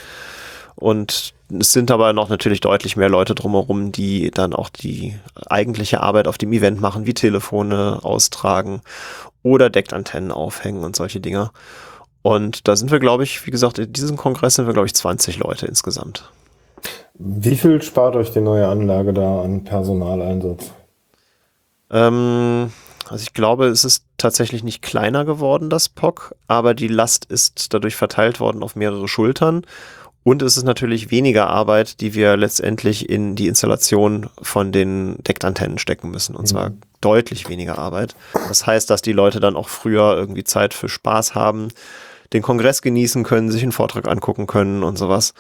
Und es sind aber noch natürlich deutlich mehr Leute drumherum, die dann auch die eigentliche Arbeit auf dem Event machen, wie Telefone austragen oder Deckantennen aufhängen und solche Dinge. Und da sind wir, glaube ich, wie gesagt, in diesem Kongress sind wir, glaube ich, 20 Leute insgesamt. Wie viel spart euch die neue Anlage da an Personaleinsatz? Ähm, also ich glaube, es ist tatsächlich nicht kleiner geworden, das POC, aber die Last ist dadurch verteilt worden auf mehrere Schultern. Und es ist natürlich weniger Arbeit, die wir letztendlich in die Installation von den Deckantennen stecken müssen. Und zwar deutlich weniger Arbeit. Das heißt, dass die Leute dann auch früher irgendwie Zeit für Spaß haben, den Kongress genießen können, sich einen Vortrag angucken können und sowas.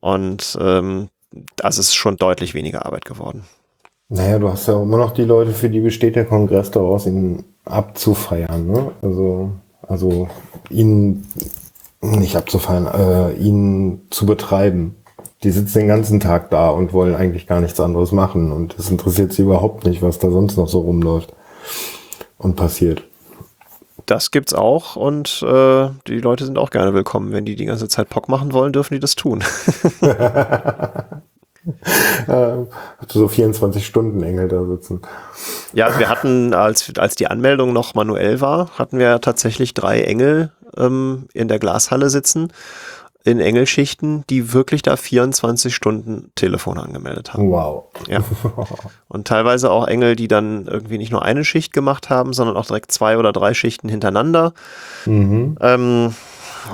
Und ähm, das ist schon deutlich weniger Arbeit geworden. Naja, du hast ja immer noch die Leute, für die besteht der Kongress daraus, ihn abzufeiern. Ne? Also, also ihn nicht abzufeiern, äh, ihn zu betreiben. Die sitzen den ganzen Tag da und wollen eigentlich gar nichts anderes machen. Und es interessiert sie überhaupt nicht, was da sonst noch so rumläuft und passiert. Das gibt's auch und äh, die Leute sind auch gerne willkommen. Wenn die die ganze Zeit POC machen wollen, dürfen die das tun. äh, so 24-Stunden-Engel da sitzen. Ja, wir hatten, als, als die Anmeldung noch manuell war, hatten wir tatsächlich drei Engel ähm, in der Glashalle sitzen, in Engelschichten, die wirklich da 24 Stunden Telefon angemeldet haben. Wow. Ja. Und teilweise auch Engel, die dann irgendwie nicht nur eine Schicht gemacht haben, sondern auch direkt zwei oder drei Schichten hintereinander. Mhm. Ähm,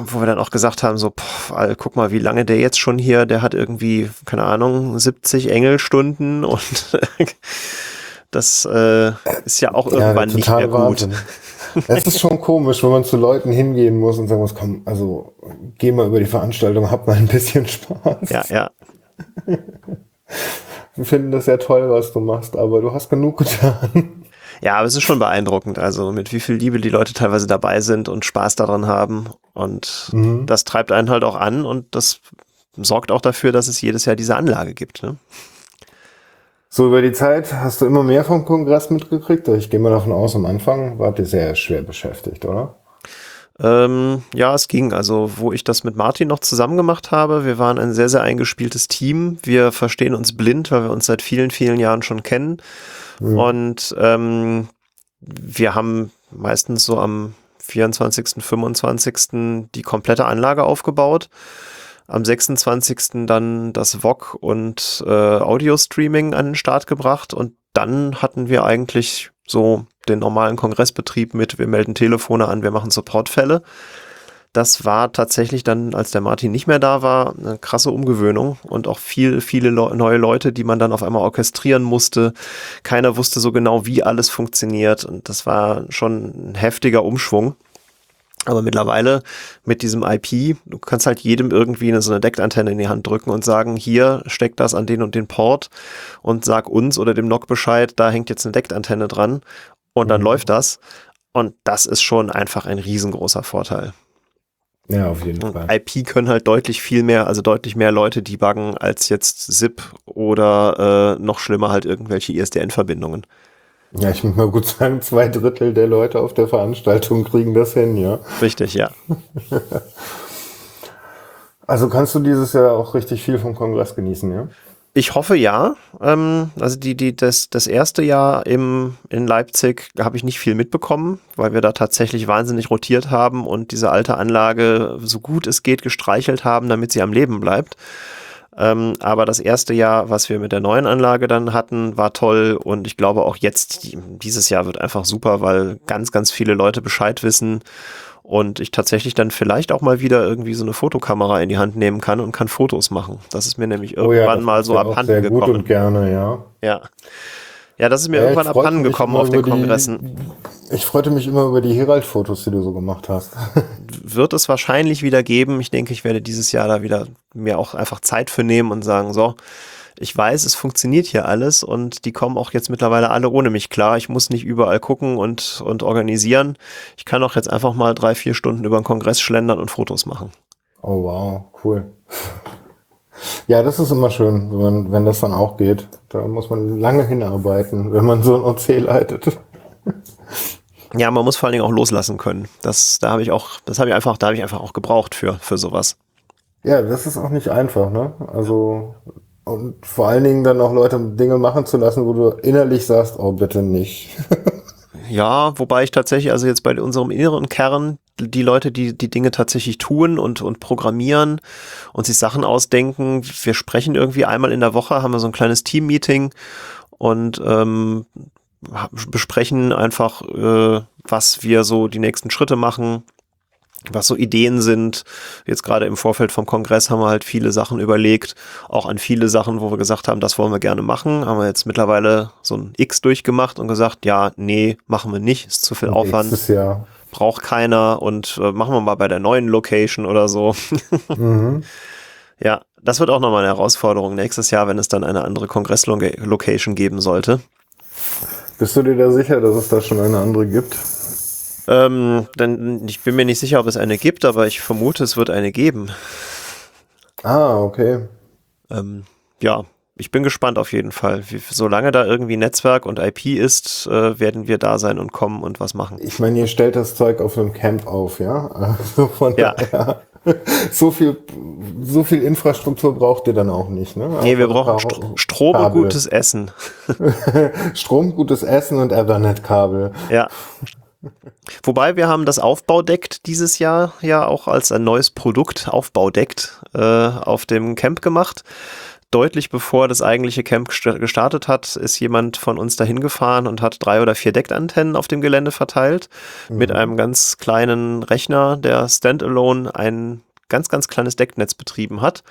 wo wir dann auch gesagt haben, so, pff, all, guck mal, wie lange der jetzt schon hier, der hat irgendwie, keine Ahnung, 70 Engelstunden und das äh, ist ja auch irgendwann ja, nicht mehr gut. Es ist schon komisch, wenn man zu Leuten hingehen muss und sagen muss, komm, also geh mal über die Veranstaltung, hab mal ein bisschen Spaß. Ja, ja. Wir finden das ja toll, was du machst, aber du hast genug getan. Ja, aber es ist schon beeindruckend, also mit wie viel Liebe die Leute teilweise dabei sind und Spaß daran haben. Und mhm. das treibt einen halt auch an und das sorgt auch dafür, dass es jedes Jahr diese Anlage gibt. Ne? So über die Zeit hast du immer mehr vom Kongress mitgekriegt. Ich gehe mal davon aus, am Anfang wart ihr sehr schwer beschäftigt, oder? Ähm, ja, es ging. Also, wo ich das mit Martin noch zusammen gemacht habe, wir waren ein sehr, sehr eingespieltes Team. Wir verstehen uns blind, weil wir uns seit vielen, vielen Jahren schon kennen. Mhm. Und ähm, wir haben meistens so am 24., 25. die komplette Anlage aufgebaut am 26. dann das VOG und äh, Audio-Streaming an den Start gebracht und dann hatten wir eigentlich so den normalen Kongressbetrieb mit, wir melden Telefone an, wir machen Supportfälle. Das war tatsächlich dann, als der Martin nicht mehr da war, eine krasse Umgewöhnung und auch viel, viele Le neue Leute, die man dann auf einmal orchestrieren musste. Keiner wusste so genau, wie alles funktioniert und das war schon ein heftiger Umschwung. Aber mittlerweile mit diesem IP, du kannst halt jedem irgendwie eine, so eine Deckantenne in die Hand drücken und sagen, hier steckt das an den und den Port und sag uns oder dem NOC Bescheid, da hängt jetzt eine Deckantenne dran und dann mhm. läuft das. Und das ist schon einfach ein riesengroßer Vorteil. Ja, auf jeden Fall. IP können halt deutlich viel mehr, also deutlich mehr Leute debuggen als jetzt ZIP oder äh, noch schlimmer halt irgendwelche ISDN-Verbindungen. Ja, ich muss mal gut sagen, zwei Drittel der Leute auf der Veranstaltung kriegen das hin, ja. Richtig, ja. also kannst du dieses Jahr auch richtig viel vom Kongress genießen, ja? Ich hoffe ja. Ähm, also die, die, das, das erste Jahr im, in Leipzig habe ich nicht viel mitbekommen, weil wir da tatsächlich wahnsinnig rotiert haben und diese alte Anlage so gut es geht gestreichelt haben, damit sie am Leben bleibt. Ähm, aber das erste Jahr, was wir mit der neuen Anlage dann hatten, war toll und ich glaube auch jetzt, dieses Jahr wird einfach super, weil ganz, ganz viele Leute Bescheid wissen und ich tatsächlich dann vielleicht auch mal wieder irgendwie so eine Fotokamera in die Hand nehmen kann und kann Fotos machen. Das ist mir nämlich irgendwann oh ja, mal so abhanden gekommen. Sehr gut und gerne, ja. Ja. Ja, das ist mir ja, irgendwann abhanden gekommen auf den Kongressen. Die, ich freute mich immer über die Herald-Fotos, die du so gemacht hast. Wird es wahrscheinlich wieder geben. Ich denke, ich werde dieses Jahr da wieder mir auch einfach Zeit für nehmen und sagen, so, ich weiß, es funktioniert hier alles und die kommen auch jetzt mittlerweile alle ohne mich klar. Ich muss nicht überall gucken und, und organisieren. Ich kann auch jetzt einfach mal drei, vier Stunden über den Kongress schlendern und Fotos machen. Oh wow, cool. Ja, das ist immer schön, wenn, wenn das dann auch geht. Da muss man lange hinarbeiten, wenn man so ein OC leitet. Ja, man muss vor allen Dingen auch loslassen können. Das, da habe ich auch, das habe ich einfach, da habe ich einfach auch gebraucht für, für sowas. Ja, das ist auch nicht einfach, ne? Also, und vor allen Dingen dann auch Leute Dinge machen zu lassen, wo du innerlich sagst, oh, bitte nicht. ja, wobei ich tatsächlich, also jetzt bei unserem inneren Kern, die Leute, die die Dinge tatsächlich tun und, und programmieren und sich Sachen ausdenken, wir sprechen irgendwie einmal in der Woche, haben wir so ein kleines Team-Meeting und ähm, besprechen einfach, äh, was wir so die nächsten Schritte machen, was so Ideen sind. Jetzt gerade im Vorfeld vom Kongress haben wir halt viele Sachen überlegt, auch an viele Sachen, wo wir gesagt haben, das wollen wir gerne machen. Haben wir jetzt mittlerweile so ein X durchgemacht und gesagt, ja, nee, machen wir nicht, ist zu viel und Aufwand. Ja braucht keiner und äh, machen wir mal bei der neuen Location oder so. mhm. Ja, das wird auch nochmal eine Herausforderung nächstes Jahr, wenn es dann eine andere Kongress-Location geben sollte. Bist du dir da sicher, dass es da schon eine andere gibt? Ähm, denn ich bin mir nicht sicher, ob es eine gibt, aber ich vermute, es wird eine geben. Ah, okay. Ähm, ja, ich bin gespannt auf jeden Fall. Wie, solange da irgendwie Netzwerk und IP ist, äh, werden wir da sein und kommen und was machen. Ich meine, ihr stellt das Zeug auf einem Camp auf, ja? Also von ja. daher. so viel, so viel Infrastruktur braucht ihr dann auch nicht, ne? Nee, wir brauchen St Strom und gutes Essen. Strom, gutes Essen und Ethernet-Kabel. Ja. Wobei wir haben das Aufbaudeck dieses Jahr ja auch als ein neues Produkt Aufbaudeck äh, auf dem Camp gemacht deutlich bevor das eigentliche Camp gestartet hat, ist jemand von uns dahin gefahren und hat drei oder vier Deckantennen auf dem Gelände verteilt mhm. mit einem ganz kleinen Rechner, der standalone ein ganz, ganz kleines Decknetz betrieben hat.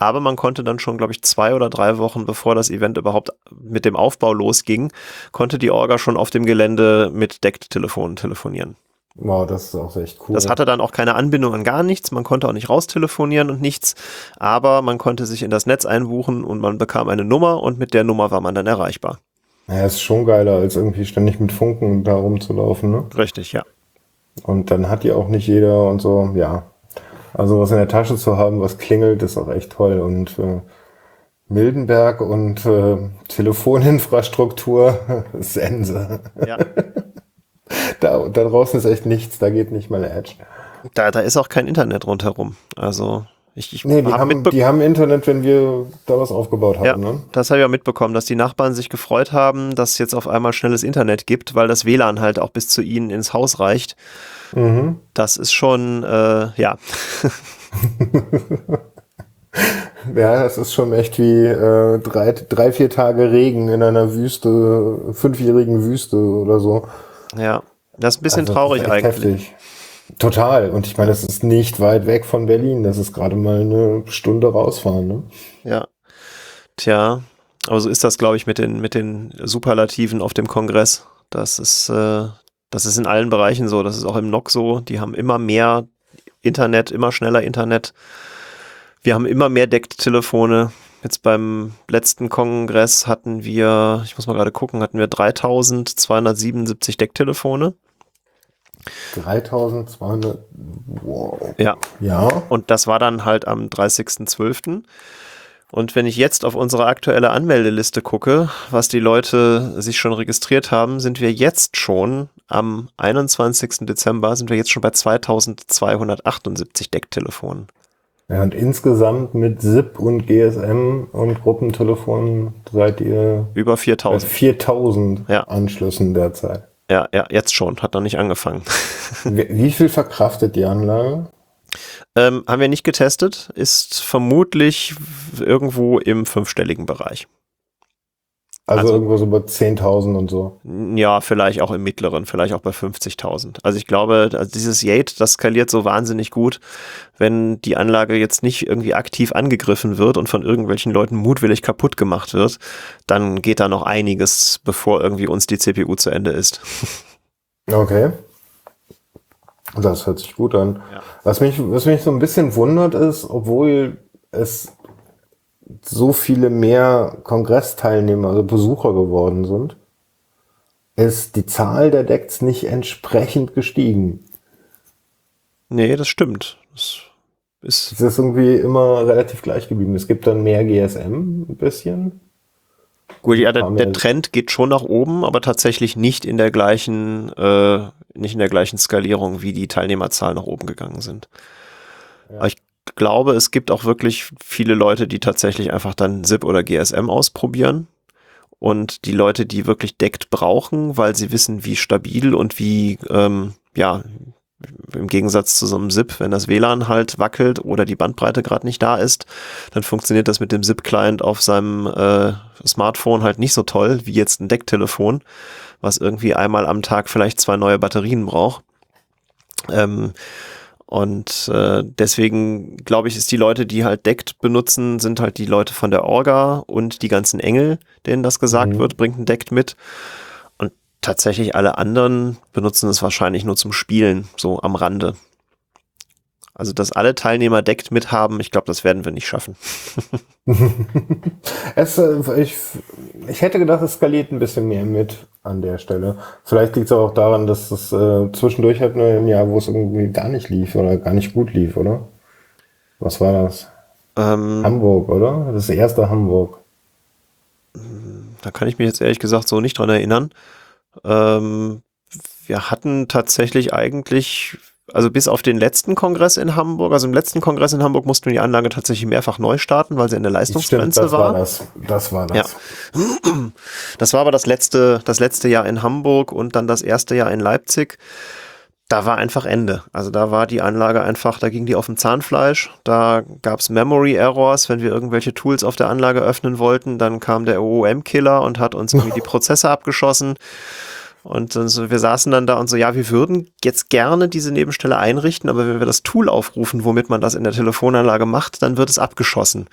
Aber man konnte dann schon, glaube ich, zwei oder drei Wochen bevor das Event überhaupt mit dem Aufbau losging, konnte die Orga schon auf dem Gelände mit Decktelefonen telefonieren. Wow, das ist auch echt cool. Das hatte dann auch keine Anbindung an gar nichts. Man konnte auch nicht raustelefonieren und nichts. Aber man konnte sich in das Netz einbuchen und man bekam eine Nummer und mit der Nummer war man dann erreichbar. Naja, ist schon geiler, als irgendwie ständig mit Funken da rumzulaufen, ne? Richtig, ja. Und dann hat die auch nicht jeder und so, ja. Also was in der Tasche zu haben, was klingelt, ist auch echt toll. Und äh, Mildenberg und äh, Telefoninfrastruktur, Sense. Ja. da, da draußen ist echt nichts, da geht nicht mal Edge. Da, da ist auch kein Internet rundherum. Also ich, ich nee, die, hab haben, die haben Internet, wenn wir da was aufgebaut haben. Ja, ne? Das habe ich ja mitbekommen, dass die Nachbarn sich gefreut haben, dass es jetzt auf einmal schnelles Internet gibt, weil das WLAN halt auch bis zu ihnen ins Haus reicht. Mhm. Das ist schon, äh, ja. ja, das ist schon echt wie äh, drei, drei, vier Tage Regen in einer Wüste, fünfjährigen Wüste oder so. Ja, das ist ein bisschen also, traurig eigentlich. Heftig. Total. Und ich meine, das ist nicht weit weg von Berlin. Das ist gerade mal eine Stunde rausfahren. Ne? Ja. Tja, aber so ist das, glaube ich, mit den, mit den Superlativen auf dem Kongress. Das ist, äh, das ist in allen Bereichen so. Das ist auch im NOC so. Die haben immer mehr Internet, immer schneller Internet. Wir haben immer mehr Decktelefone. Jetzt beim letzten Kongress hatten wir, ich muss mal gerade gucken, hatten wir 3277 Decktelefone. 3200, wow. Ja. Ja. Und das war dann halt am 30.12. Und wenn ich jetzt auf unsere aktuelle Anmeldeliste gucke, was die Leute sich schon registriert haben, sind wir jetzt schon am 21. Dezember, sind wir jetzt schon bei 2278 Decktelefonen. Ja, und insgesamt mit SIP und GSM und Gruppentelefonen seid ihr über 4000. 4000 ja. Anschlüssen derzeit. Ja, ja, jetzt schon, hat noch nicht angefangen. Wie viel verkraftet die Anlage? Ähm, haben wir nicht getestet, ist vermutlich irgendwo im fünfstelligen Bereich. Also, also irgendwo so bei 10.000 und so. Ja, vielleicht auch im mittleren, vielleicht auch bei 50.000. Also ich glaube, also dieses Yate, das skaliert so wahnsinnig gut, wenn die Anlage jetzt nicht irgendwie aktiv angegriffen wird und von irgendwelchen Leuten mutwillig kaputt gemacht wird, dann geht da noch einiges, bevor irgendwie uns die CPU zu Ende ist. Okay. Das hört sich gut an. Ja. Was mich, was mich so ein bisschen wundert ist, obwohl es so viele mehr Kongressteilnehmer, also Besucher geworden sind, ist die Zahl der Decks nicht entsprechend gestiegen. Nee, das stimmt. Das ist, es ist irgendwie immer relativ gleich geblieben. Es gibt dann mehr GSM ein bisschen. Gut, ja, der, der, Trend geht schon nach oben, aber tatsächlich nicht in der gleichen, äh, nicht in der gleichen Skalierung, wie die Teilnehmerzahlen nach oben gegangen sind. Ja. Aber ich glaube, es gibt auch wirklich viele Leute, die tatsächlich einfach dann SIP oder GSM ausprobieren. Und die Leute, die wirklich deckt brauchen, weil sie wissen, wie stabil und wie, ähm, ja, im Gegensatz zu so einem SIP, wenn das WLAN halt wackelt oder die Bandbreite gerade nicht da ist, dann funktioniert das mit dem SIP-Client auf seinem äh, Smartphone halt nicht so toll wie jetzt ein Decktelefon, was irgendwie einmal am Tag vielleicht zwei neue Batterien braucht. Ähm, und äh, deswegen glaube ich, ist die Leute, die halt deckt benutzen, sind halt die Leute von der Orga und die ganzen Engel, denen das gesagt mhm. wird, bringt ein Deckt mit tatsächlich alle anderen benutzen es wahrscheinlich nur zum Spielen, so am Rande. Also, dass alle Teilnehmer deckt mithaben, ich glaube, das werden wir nicht schaffen. es, äh, ich, ich hätte gedacht, es skaliert ein bisschen mehr mit an der Stelle. Vielleicht liegt es auch daran, dass es äh, zwischendurch halt nur ein Jahr, wo es irgendwie gar nicht lief oder gar nicht gut lief, oder? Was war das? Ähm, Hamburg, oder? Das erste Hamburg. Da kann ich mich jetzt ehrlich gesagt so nicht dran erinnern. Ähm, wir hatten tatsächlich eigentlich, also bis auf den letzten Kongress in Hamburg, also im letzten Kongress in Hamburg mussten wir die Anlage tatsächlich mehrfach neu starten, weil sie in der Leistungsgrenze Stimmt, das war. war das, das war das. Ja. Das war aber das letzte, das letzte Jahr in Hamburg und dann das erste Jahr in Leipzig da war einfach Ende. Also da war die Anlage einfach, da ging die auf dem Zahnfleisch. Da gab es Memory Errors, wenn wir irgendwelche Tools auf der Anlage öffnen wollten, dann kam der OOM-Killer und hat uns irgendwie die Prozesse abgeschossen. Und so, wir saßen dann da und so, ja, wir würden jetzt gerne diese Nebenstelle einrichten, aber wenn wir das Tool aufrufen, womit man das in der Telefonanlage macht, dann wird es abgeschossen.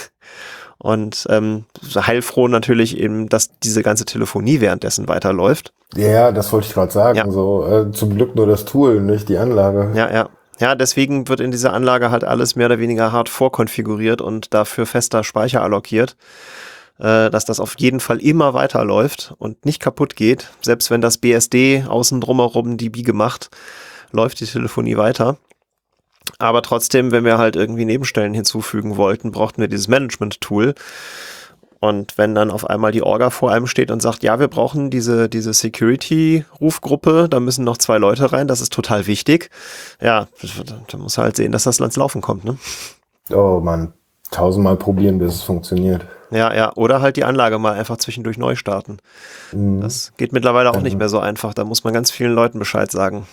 und ähm, heilfroh natürlich eben, dass diese ganze Telefonie währenddessen weiterläuft. Ja, das wollte ich gerade sagen. Ja. So, äh, zum Glück nur das Tool, nicht die Anlage. Ja, ja. Ja, deswegen wird in dieser Anlage halt alles mehr oder weniger hart vorkonfiguriert und dafür fester Speicher allokiert, äh, dass das auf jeden Fall immer weiterläuft und nicht kaputt geht. Selbst wenn das BSD außen drumherum die Biege macht, läuft die Telefonie weiter. Aber trotzdem, wenn wir halt irgendwie Nebenstellen hinzufügen wollten, brauchten wir dieses Management-Tool. Und wenn dann auf einmal die Orga vor einem steht und sagt, ja, wir brauchen diese, diese Security-Rufgruppe, da müssen noch zwei Leute rein, das ist total wichtig. Ja, dann muss halt sehen, dass das ans Laufen kommt, ne? Oh man, tausendmal probieren, bis es funktioniert. Ja, ja, oder halt die Anlage mal einfach zwischendurch neu starten. Mhm. Das geht mittlerweile auch mhm. nicht mehr so einfach, da muss man ganz vielen Leuten Bescheid sagen.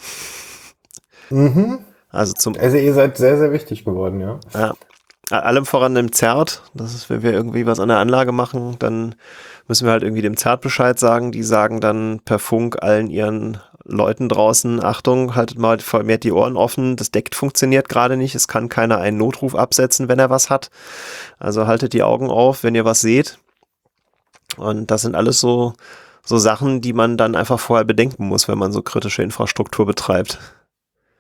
Mhm. Also zum. Also ihr seid sehr, sehr wichtig geworden, ja. Ja. Allem voran dem Zert. Das ist, wenn wir irgendwie was an der Anlage machen, dann müssen wir halt irgendwie dem Zert Bescheid sagen. Die sagen dann per Funk allen ihren Leuten draußen, Achtung, haltet mal vermehrt die Ohren offen, das Deckt funktioniert gerade nicht, es kann keiner einen Notruf absetzen, wenn er was hat. Also haltet die Augen auf, wenn ihr was seht. Und das sind alles so, so Sachen, die man dann einfach vorher bedenken muss, wenn man so kritische Infrastruktur betreibt.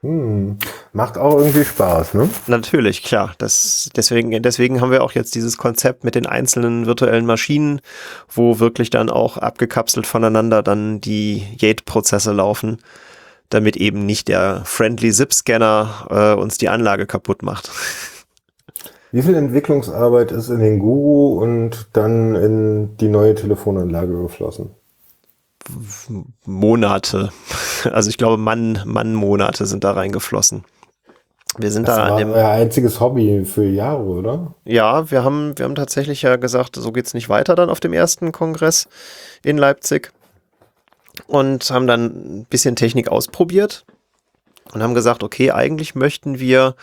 Hm. Macht auch irgendwie Spaß, ne? Natürlich, klar. Das, deswegen, deswegen haben wir auch jetzt dieses Konzept mit den einzelnen virtuellen Maschinen, wo wirklich dann auch abgekapselt voneinander dann die Yate-Prozesse laufen, damit eben nicht der Friendly Zip-Scanner äh, uns die Anlage kaputt macht. Wie viel Entwicklungsarbeit ist in den Guru und dann in die neue Telefonanlage geflossen? Monate. Also ich glaube, Mann, Mann-Monate sind da reingeflossen. Wir sind das da an dem. Euer einziges Hobby für Jahre, oder? Ja, wir haben, wir haben tatsächlich ja gesagt, so geht's nicht weiter dann auf dem ersten Kongress in Leipzig. Und haben dann ein bisschen Technik ausprobiert und haben gesagt, okay, eigentlich möchten wir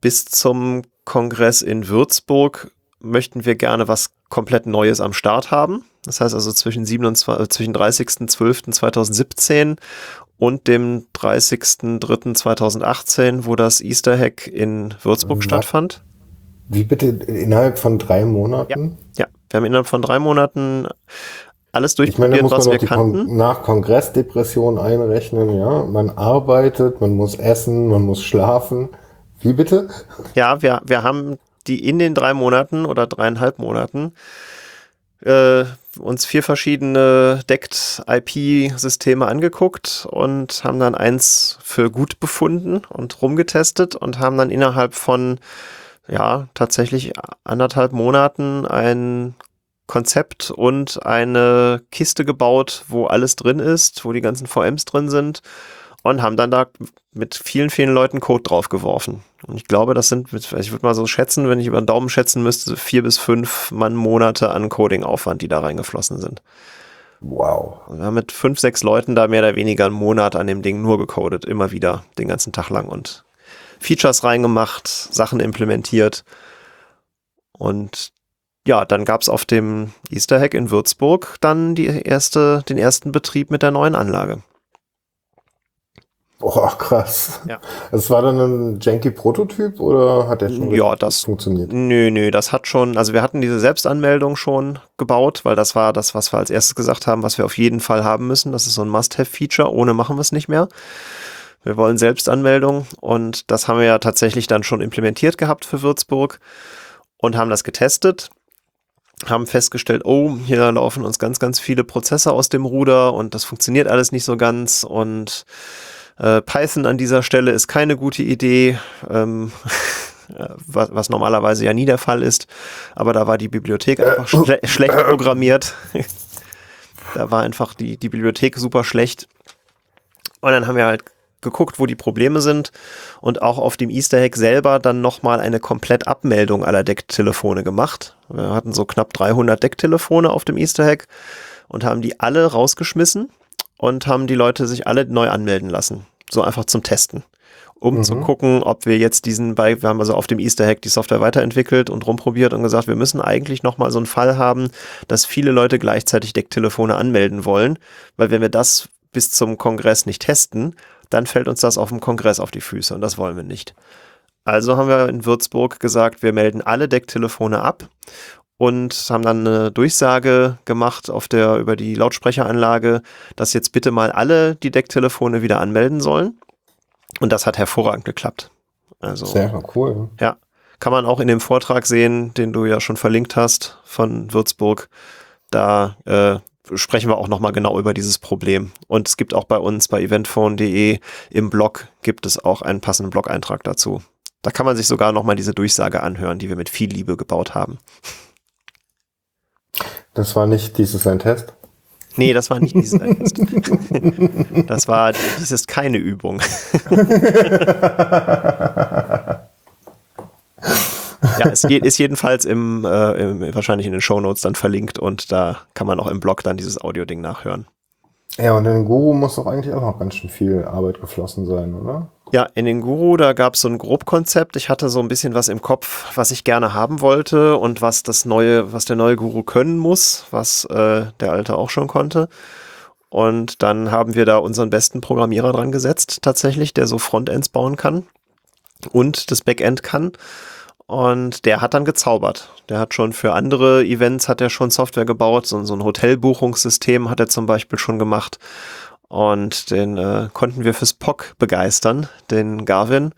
bis zum Kongress in Würzburg möchten wir gerne was komplett Neues am Start haben. Das heißt also zwischen, 27, äh, zwischen 30.12.2017 und dem 30.03.2018, wo das Easter Hack in Würzburg Was? stattfand. Wie bitte innerhalb von drei Monaten? Ja, ja. wir haben innerhalb von drei Monaten alles durchprobiert, ich meine, was wir kannten. Kon nach Kongressdepression einrechnen, ja. Man arbeitet, man muss essen, man muss schlafen. Wie bitte? Ja, wir, wir haben die in den drei Monaten oder dreieinhalb Monaten äh, uns vier verschiedene Deckt IP-Systeme angeguckt und haben dann eins für gut befunden und rumgetestet und haben dann innerhalb von ja tatsächlich anderthalb Monaten ein Konzept und eine Kiste gebaut, wo alles drin ist, wo die ganzen VMs drin sind und haben dann da mit vielen, vielen Leuten Code draufgeworfen. Und ich glaube, das sind, ich würde mal so schätzen, wenn ich über den Daumen schätzen müsste, vier bis fünf Mann Monate an Coding-Aufwand, die da reingeflossen sind. Wow. Und wir haben mit fünf, sechs Leuten da mehr oder weniger einen Monat an dem Ding nur gecodet, immer wieder, den ganzen Tag lang und Features reingemacht, Sachen implementiert. Und ja, dann gab es auf dem Easter Hack in Würzburg dann die erste, den ersten Betrieb mit der neuen Anlage. Boah, krass. Ja. Das war dann ein janky Prototyp oder hat der schon Ja, das funktioniert? Nö, nö, das hat schon, also wir hatten diese Selbstanmeldung schon gebaut, weil das war das, was wir als erstes gesagt haben, was wir auf jeden Fall haben müssen. Das ist so ein Must-Have-Feature, ohne machen wir es nicht mehr. Wir wollen Selbstanmeldung und das haben wir ja tatsächlich dann schon implementiert gehabt für Würzburg und haben das getestet haben festgestellt, oh, hier laufen uns ganz, ganz viele Prozesse aus dem Ruder und das funktioniert alles nicht so ganz und äh, Python an dieser Stelle ist keine gute Idee, ähm, was, was, normalerweise ja nie der Fall ist, aber da war die Bibliothek einfach schle schlecht programmiert. da war einfach die, die Bibliothek super schlecht. Und dann haben wir halt geguckt, wo die Probleme sind und auch auf dem Easter Hack selber dann nochmal eine komplett Abmeldung aller Decktelefone gemacht. Wir hatten so knapp 300 Decktelefone auf dem Easter Hack und haben die alle rausgeschmissen und haben die Leute sich alle neu anmelden lassen. So einfach zum Testen. Um mhm. zu gucken, ob wir jetzt diesen bei, wir haben also auf dem Easter Hack die Software weiterentwickelt und rumprobiert und gesagt, wir müssen eigentlich nochmal so einen Fall haben, dass viele Leute gleichzeitig Decktelefone anmelden wollen, weil wenn wir das bis zum Kongress nicht testen, dann fällt uns das auf dem Kongress auf die Füße und das wollen wir nicht. Also haben wir in Würzburg gesagt, wir melden alle Decktelefone ab und haben dann eine Durchsage gemacht auf der über die Lautsprecheranlage, dass jetzt bitte mal alle die Decktelefone wieder anmelden sollen. Und das hat hervorragend geklappt. Also sehr cool. Ja, kann man auch in dem Vortrag sehen, den du ja schon verlinkt hast von Würzburg. Da äh, sprechen wir auch nochmal genau über dieses Problem. Und es gibt auch bei uns bei eventphone.de im Blog gibt es auch einen passenden Blog-Eintrag dazu. Da kann man sich sogar nochmal diese Durchsage anhören, die wir mit viel Liebe gebaut haben. Das war nicht dieses ein Test? Nee, das war nicht dieses ein Test. Das war, dies ist keine Übung. ja, es ist jedenfalls im, äh, im, wahrscheinlich in den Show Notes dann verlinkt und da kann man auch im Blog dann dieses Audio-Ding nachhören. Ja, und in Guru muss doch eigentlich auch noch ganz schön viel Arbeit geflossen sein, oder? Ja, in den Guru, da gab es so ein Grobkonzept. Ich hatte so ein bisschen was im Kopf, was ich gerne haben wollte und was das neue, was der neue Guru können muss, was äh, der alte auch schon konnte. Und dann haben wir da unseren besten Programmierer dran gesetzt, tatsächlich, der so Frontends bauen kann und das Backend kann. Und der hat dann gezaubert. Der hat schon für andere Events hat er schon Software gebaut. So, so ein Hotelbuchungssystem hat er zum Beispiel schon gemacht. Und den äh, konnten wir fürs POC begeistern, den Garvin.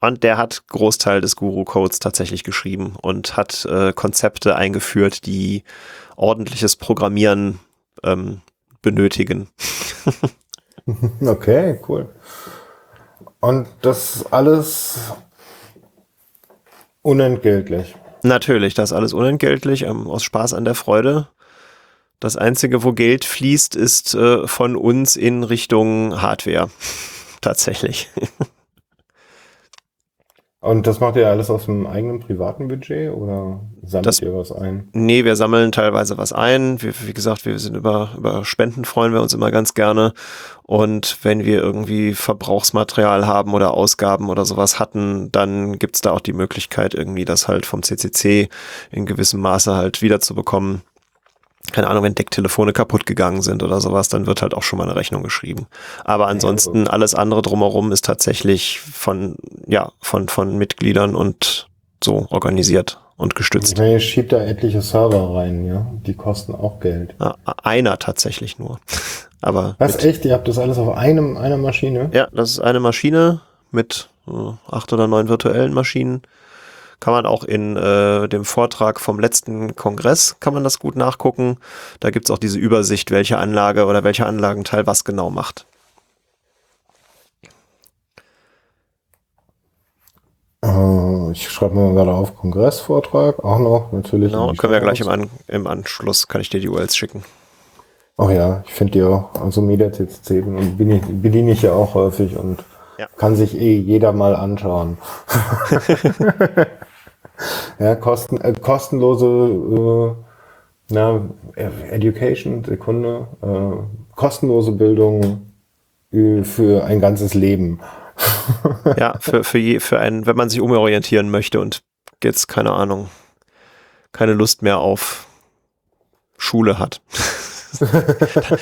Und der hat Großteil des Guru-Codes tatsächlich geschrieben und hat äh, Konzepte eingeführt, die ordentliches Programmieren ähm, benötigen. okay, cool. Und das alles Unentgeltlich. Natürlich, das alles unentgeltlich, ähm, aus Spaß an der Freude. Das Einzige, wo Geld fließt, ist äh, von uns in Richtung Hardware. Tatsächlich. Und das macht ihr alles aus dem eigenen privaten Budget oder sammelt das, ihr was ein? Nee, wir sammeln teilweise was ein. Wir, wie gesagt, wir sind über, über Spenden freuen wir uns immer ganz gerne. Und wenn wir irgendwie Verbrauchsmaterial haben oder Ausgaben oder sowas hatten, dann gibt's da auch die Möglichkeit, irgendwie das halt vom CCC in gewissem Maße halt wiederzubekommen keine Ahnung, wenn Decktelefone kaputt gegangen sind oder sowas, dann wird halt auch schon mal eine Rechnung geschrieben. Aber ansonsten alles andere drumherum ist tatsächlich von, ja, von, von Mitgliedern und so organisiert und gestützt. Ihr schiebt da etliche Server rein, ja. Die kosten auch Geld. Ja, einer tatsächlich nur. Aber. Was echt? Ihr habt das alles auf einem, einer Maschine? Ja, das ist eine Maschine mit äh, acht oder neun virtuellen Maschinen Kann man auch in äh, dem Vortrag vom letzten Kongress, kann man das gut nachgucken. Da gibt's auch diese Übersicht, welche Anlage oder welcher Anlagenteil was genau macht. Äh, ich schreibe mir gerade auf Kongressvortrag, auch noch natürlich. Genau, können wir gleich im, An im Anschluss, kann ich dir die URLs schicken. Ach ja, ich finde die auch, also MediaTC bediene, bediene ich ja auch häufig und ja. kann sich eh jeder mal anschauen. ja, kosten, äh, kostenlose äh, na, Education, Sekunde, äh, kostenlose Bildung äh, für ein ganzes Leben. ja, für, für, je, für einen, wenn man sich umorientieren möchte und jetzt, keine Ahnung, keine Lust mehr auf Schule hat.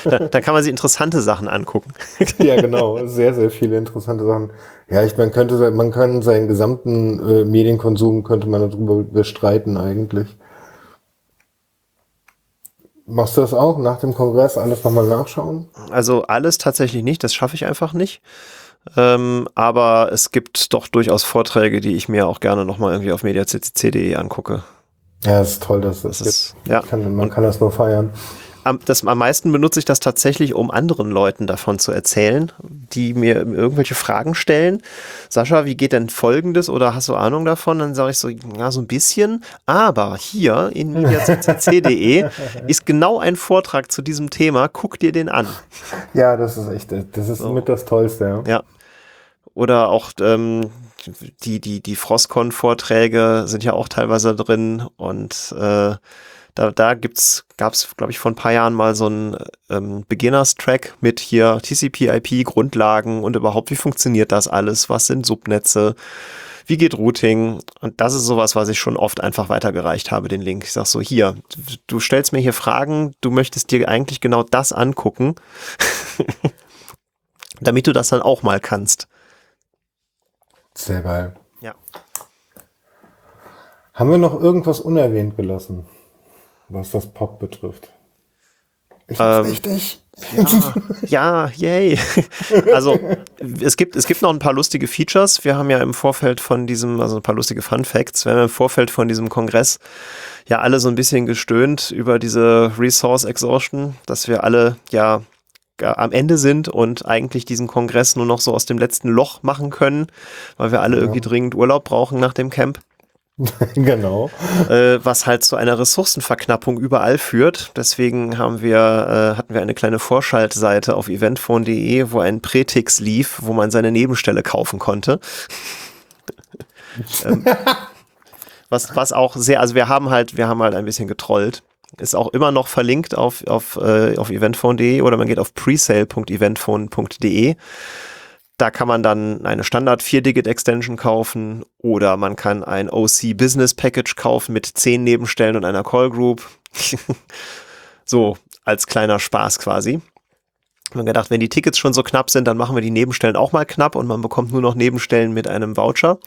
da, da, kann man sich interessante Sachen angucken. ja, genau. Sehr, sehr viele interessante Sachen. Ja, ich meine, könnte, man kann seinen gesamten äh, Medienkonsum könnte man darüber bestreiten eigentlich. Machst du das auch nach dem Kongress alles nochmal nachschauen? Also alles tatsächlich nicht, das schaffe ich einfach nicht. Ähm, aber es gibt doch durchaus Vorträge, die ich mir auch gerne nochmal irgendwie auf mediaccc.de angucke. Ja, ist toll, dass das, das ist, ja. Kann, man kann das nur feiern das, am meisten benutze ich das tatsächlich, um anderen Leuten davon zu erzählen, die mir irgendwelche Fragen stellen. Sascha, wie geht denn Folgendes oder hast du Ahnung davon? Dann sage ich so, ja, so ein bisschen. Aber hier in mediaccc.de ist genau ein Vortrag zu diesem Thema. Guck dir den an. Ja, das ist echt, das ist so. mit das Tollste. Ja. ja. Oder auch ähm, die, die, die Frostcon-Vorträge sind ja auch teilweise drin und äh, da, da gibt's, gab's, glaube ich, vor ein paar Jahren mal so einen ähm, Beginners-Track mit hier TCP/IP Grundlagen und überhaupt, wie funktioniert das alles? Was sind Subnetze? Wie geht Routing? Und das ist sowas, was ich schon oft einfach weitergereicht habe, den Link. Ich sag so, hier, du stellst mir hier Fragen, du möchtest dir eigentlich genau das angucken, damit du das dann auch mal kannst. Sehr geil. Ja. Haben wir noch irgendwas unerwähnt gelassen? Was das Pop betrifft. Ich ähm, wichtig. Ja, ja, yay. Also es gibt, es gibt noch ein paar lustige Features. Wir haben ja im Vorfeld von diesem, also ein paar lustige Fun Facts, wir haben im Vorfeld von diesem Kongress ja alle so ein bisschen gestöhnt über diese Resource Exhaustion, dass wir alle ja am Ende sind und eigentlich diesen Kongress nur noch so aus dem letzten Loch machen können, weil wir alle ja. irgendwie dringend Urlaub brauchen nach dem Camp. genau. Äh, was halt zu einer Ressourcenverknappung überall führt. Deswegen haben wir, äh, hatten wir eine kleine Vorschaltseite auf eventphone.de, wo ein Prätix lief, wo man seine Nebenstelle kaufen konnte. ähm, was, was auch sehr, also wir haben halt, wir haben halt ein bisschen getrollt. Ist auch immer noch verlinkt auf, auf, äh, auf eventphone.de oder man geht auf presale.eventphone.de. Da kann man dann eine Standard 4-Digit-Extension kaufen oder man kann ein OC Business Package kaufen mit 10 Nebenstellen und einer Call Group. so, als kleiner Spaß quasi. Haben gedacht, wenn die Tickets schon so knapp sind, dann machen wir die Nebenstellen auch mal knapp und man bekommt nur noch Nebenstellen mit einem Voucher.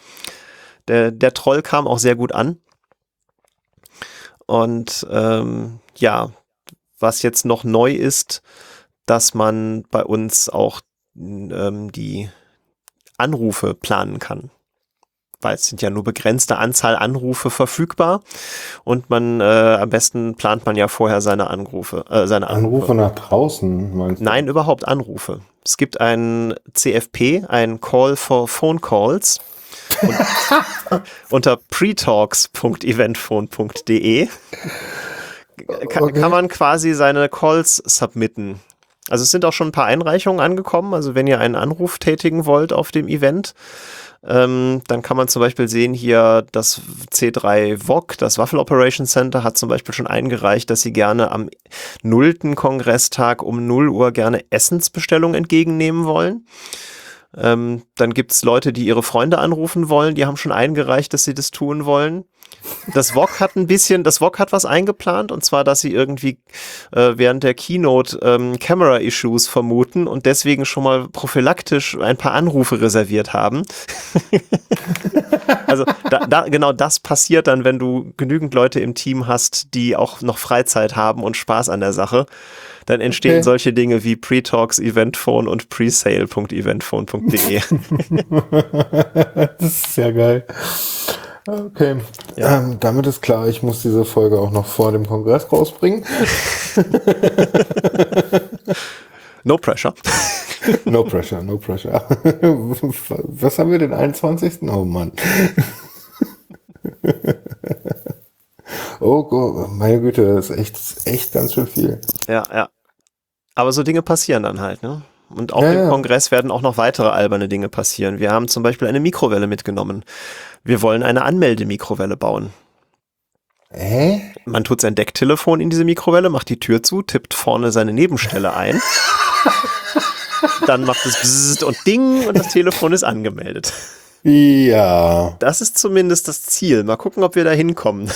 Der, der Troll kam auch sehr gut an. Und ähm, ja, was jetzt noch neu ist, dass man bei uns auch ähm, die Anrufe planen kann. Weil es sind ja nur begrenzte Anzahl Anrufe verfügbar und man äh, am besten plant man ja vorher seine Anrufe. Äh, seine Anrufe. Anrufe nach draußen, meinst du? Nein, überhaupt Anrufe. Es gibt ein CFP, ein Call for Phone Calls. Unter pretalks.eventphone.de kann, okay. kann man quasi seine Calls submitten. Also es sind auch schon ein paar Einreichungen angekommen. Also wenn ihr einen Anruf tätigen wollt auf dem Event, ähm, dann kann man zum Beispiel sehen hier, das C3 VOC, das Waffle Operation Center, hat zum Beispiel schon eingereicht, dass sie gerne am nullten Kongresstag um 0 Uhr gerne Essensbestellungen entgegennehmen wollen. Ähm, dann gibt's Leute, die ihre Freunde anrufen wollen, die haben schon eingereicht, dass sie das tun wollen. Das VOG hat ein bisschen, das VOG hat was eingeplant und zwar, dass sie irgendwie äh, während der Keynote ähm, Camera-Issues vermuten und deswegen schon mal prophylaktisch ein paar Anrufe reserviert haben. also da, da, genau das passiert dann, wenn du genügend Leute im Team hast, die auch noch Freizeit haben und Spaß an der Sache dann entstehen okay. solche Dinge wie Pre-Talks, Eventphone und presale.eventphone.de. das ist sehr geil. Okay, ja. ähm, damit ist klar, ich muss diese Folge auch noch vor dem Kongress rausbringen. no pressure. no pressure, no pressure. Was haben wir den 21. Oh Mann. oh Gott, meine Güte, das ist echt, echt ganz schön viel. Ja, ja. Aber so Dinge passieren dann halt, ne? Und auch ja, im ja. Kongress werden auch noch weitere alberne Dinge passieren. Wir haben zum Beispiel eine Mikrowelle mitgenommen. Wir wollen eine Anmeldemikrowelle bauen. Hä? Man tut sein Decktelefon in diese Mikrowelle, macht die Tür zu, tippt vorne seine Nebenstelle ein. dann macht es Bzzzt und Ding und das Telefon ist angemeldet. Ja. Das ist zumindest das Ziel. Mal gucken, ob wir da hinkommen.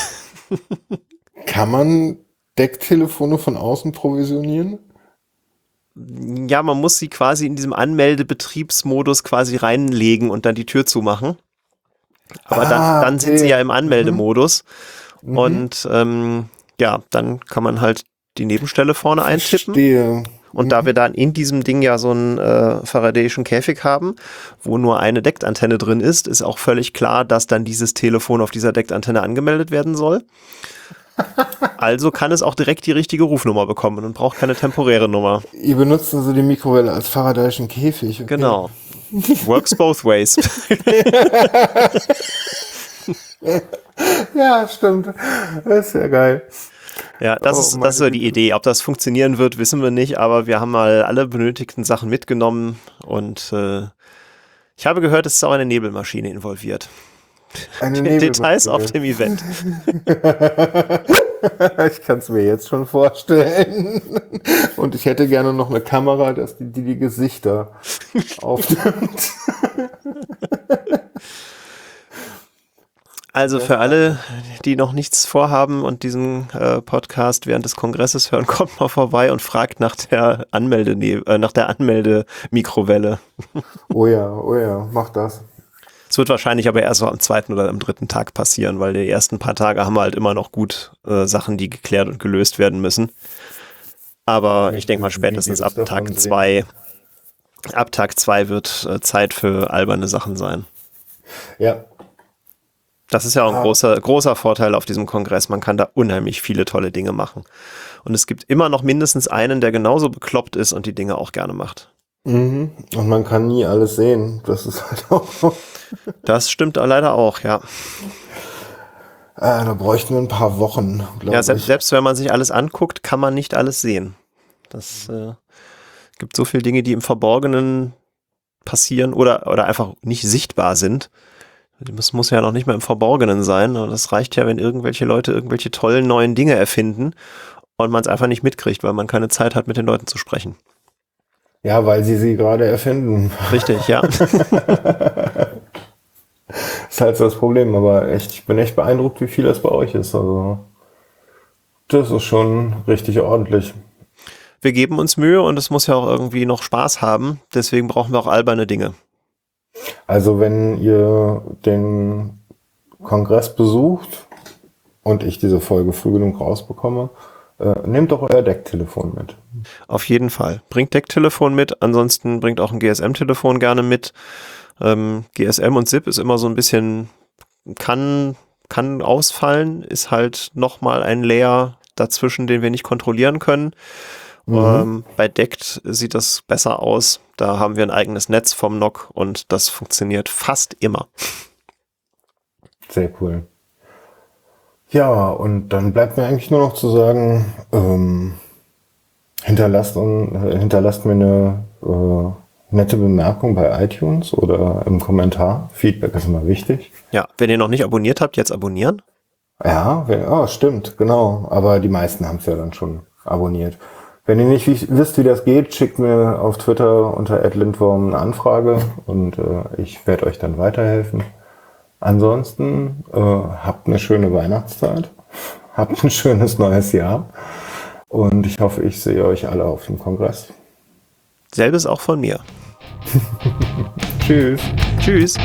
Kann man Decktelefone von außen provisionieren? Ja, man muss sie quasi in diesem Anmeldebetriebsmodus quasi reinlegen und dann die Tür zumachen. Aber ah, dann, dann okay. sind sie ja im Anmeldemodus. Mhm. Und ähm, ja, dann kann man halt die Nebenstelle vorne eintippen. Verstehe. Und mhm. da wir dann in diesem Ding ja so einen äh, Faradayischen Käfig haben, wo nur eine Deckantenne drin ist, ist auch völlig klar, dass dann dieses Telefon auf dieser Deckantenne angemeldet werden soll. Also kann es auch direkt die richtige Rufnummer bekommen und braucht keine temporäre Nummer. Ihr benutzt also die Mikrowelle als Faradayischen Käfig. Okay. Genau. Works both ways. ja, stimmt. Das ist ja geil. Ja, das, oh, ist, das ist so die Idee. Ob das funktionieren wird, wissen wir nicht, aber wir haben mal alle benötigten Sachen mitgenommen und äh, ich habe gehört, es ist auch eine Nebelmaschine involviert. Details auf dem Event. ich kann es mir jetzt schon vorstellen. Und ich hätte gerne noch eine Kamera, dass die die, die Gesichter aufnimmt. Also für alle, die noch nichts vorhaben und diesen äh, Podcast während des Kongresses hören, kommt mal vorbei und fragt nach der Anmelde äh, nach der Anmeldemikrowelle. Oh ja, oh ja, mach das. Es wird wahrscheinlich aber erst so am zweiten oder am dritten Tag passieren, weil die ersten paar Tage haben wir halt immer noch gut äh, Sachen, die geklärt und gelöst werden müssen. Aber ich denke mal spätestens ab Tag zwei, ab Tag zwei wird äh, Zeit für alberne Sachen sein. Ja, das ist ja auch ein ah. großer, großer Vorteil auf diesem Kongress. Man kann da unheimlich viele tolle Dinge machen. Und es gibt immer noch mindestens einen, der genauso bekloppt ist und die Dinge auch gerne macht. Mhm. Und man kann nie alles sehen. Das ist halt auch so. Das stimmt leider auch, ja. Äh, da bräuchten wir ein paar Wochen, glaube ja, selbst, ich. Selbst wenn man sich alles anguckt, kann man nicht alles sehen. Das äh, gibt so viele Dinge, die im Verborgenen passieren oder, oder einfach nicht sichtbar sind. Das muss ja noch nicht mal im Verborgenen sein. Das reicht ja, wenn irgendwelche Leute irgendwelche tollen neuen Dinge erfinden und man es einfach nicht mitkriegt, weil man keine Zeit hat, mit den Leuten zu sprechen. Ja, weil sie sie gerade erfinden. Richtig, ja. ist halt so das Problem, aber echt, ich bin echt beeindruckt, wie viel das bei euch ist. Also, das ist schon richtig ordentlich. Wir geben uns Mühe und es muss ja auch irgendwie noch Spaß haben. Deswegen brauchen wir auch alberne Dinge. Also wenn ihr den Kongress besucht und ich diese Folge früh genug rausbekomme, äh, nehmt doch euer Decktelefon mit. Auf jeden Fall. Bringt Decktelefon mit, ansonsten bringt auch ein GSM-Telefon gerne mit. Ähm, GSM und SIP ist immer so ein bisschen, kann, kann ausfallen, ist halt nochmal ein Layer dazwischen, den wir nicht kontrollieren können. Mhm. Ähm, bei Deckt sieht das besser aus. Da haben wir ein eigenes Netz vom NOC und das funktioniert fast immer. Sehr cool. Ja, und dann bleibt mir eigentlich nur noch zu sagen, ähm, hinterlasst, hinterlasst mir eine äh, nette Bemerkung bei iTunes oder im Kommentar. Feedback ist immer wichtig. Ja, wenn ihr noch nicht abonniert habt, jetzt abonnieren. Ja, wenn, oh, stimmt, genau. Aber die meisten haben es ja dann schon abonniert. Wenn ihr nicht wisst, wie das geht, schickt mir auf Twitter unter @lindworm eine Anfrage und äh, ich werde euch dann weiterhelfen. Ansonsten äh, habt eine schöne Weihnachtszeit, habt ein schönes neues Jahr und ich hoffe, ich sehe euch alle auf dem Kongress. Selbes auch von mir. Tschüss. Tschüss.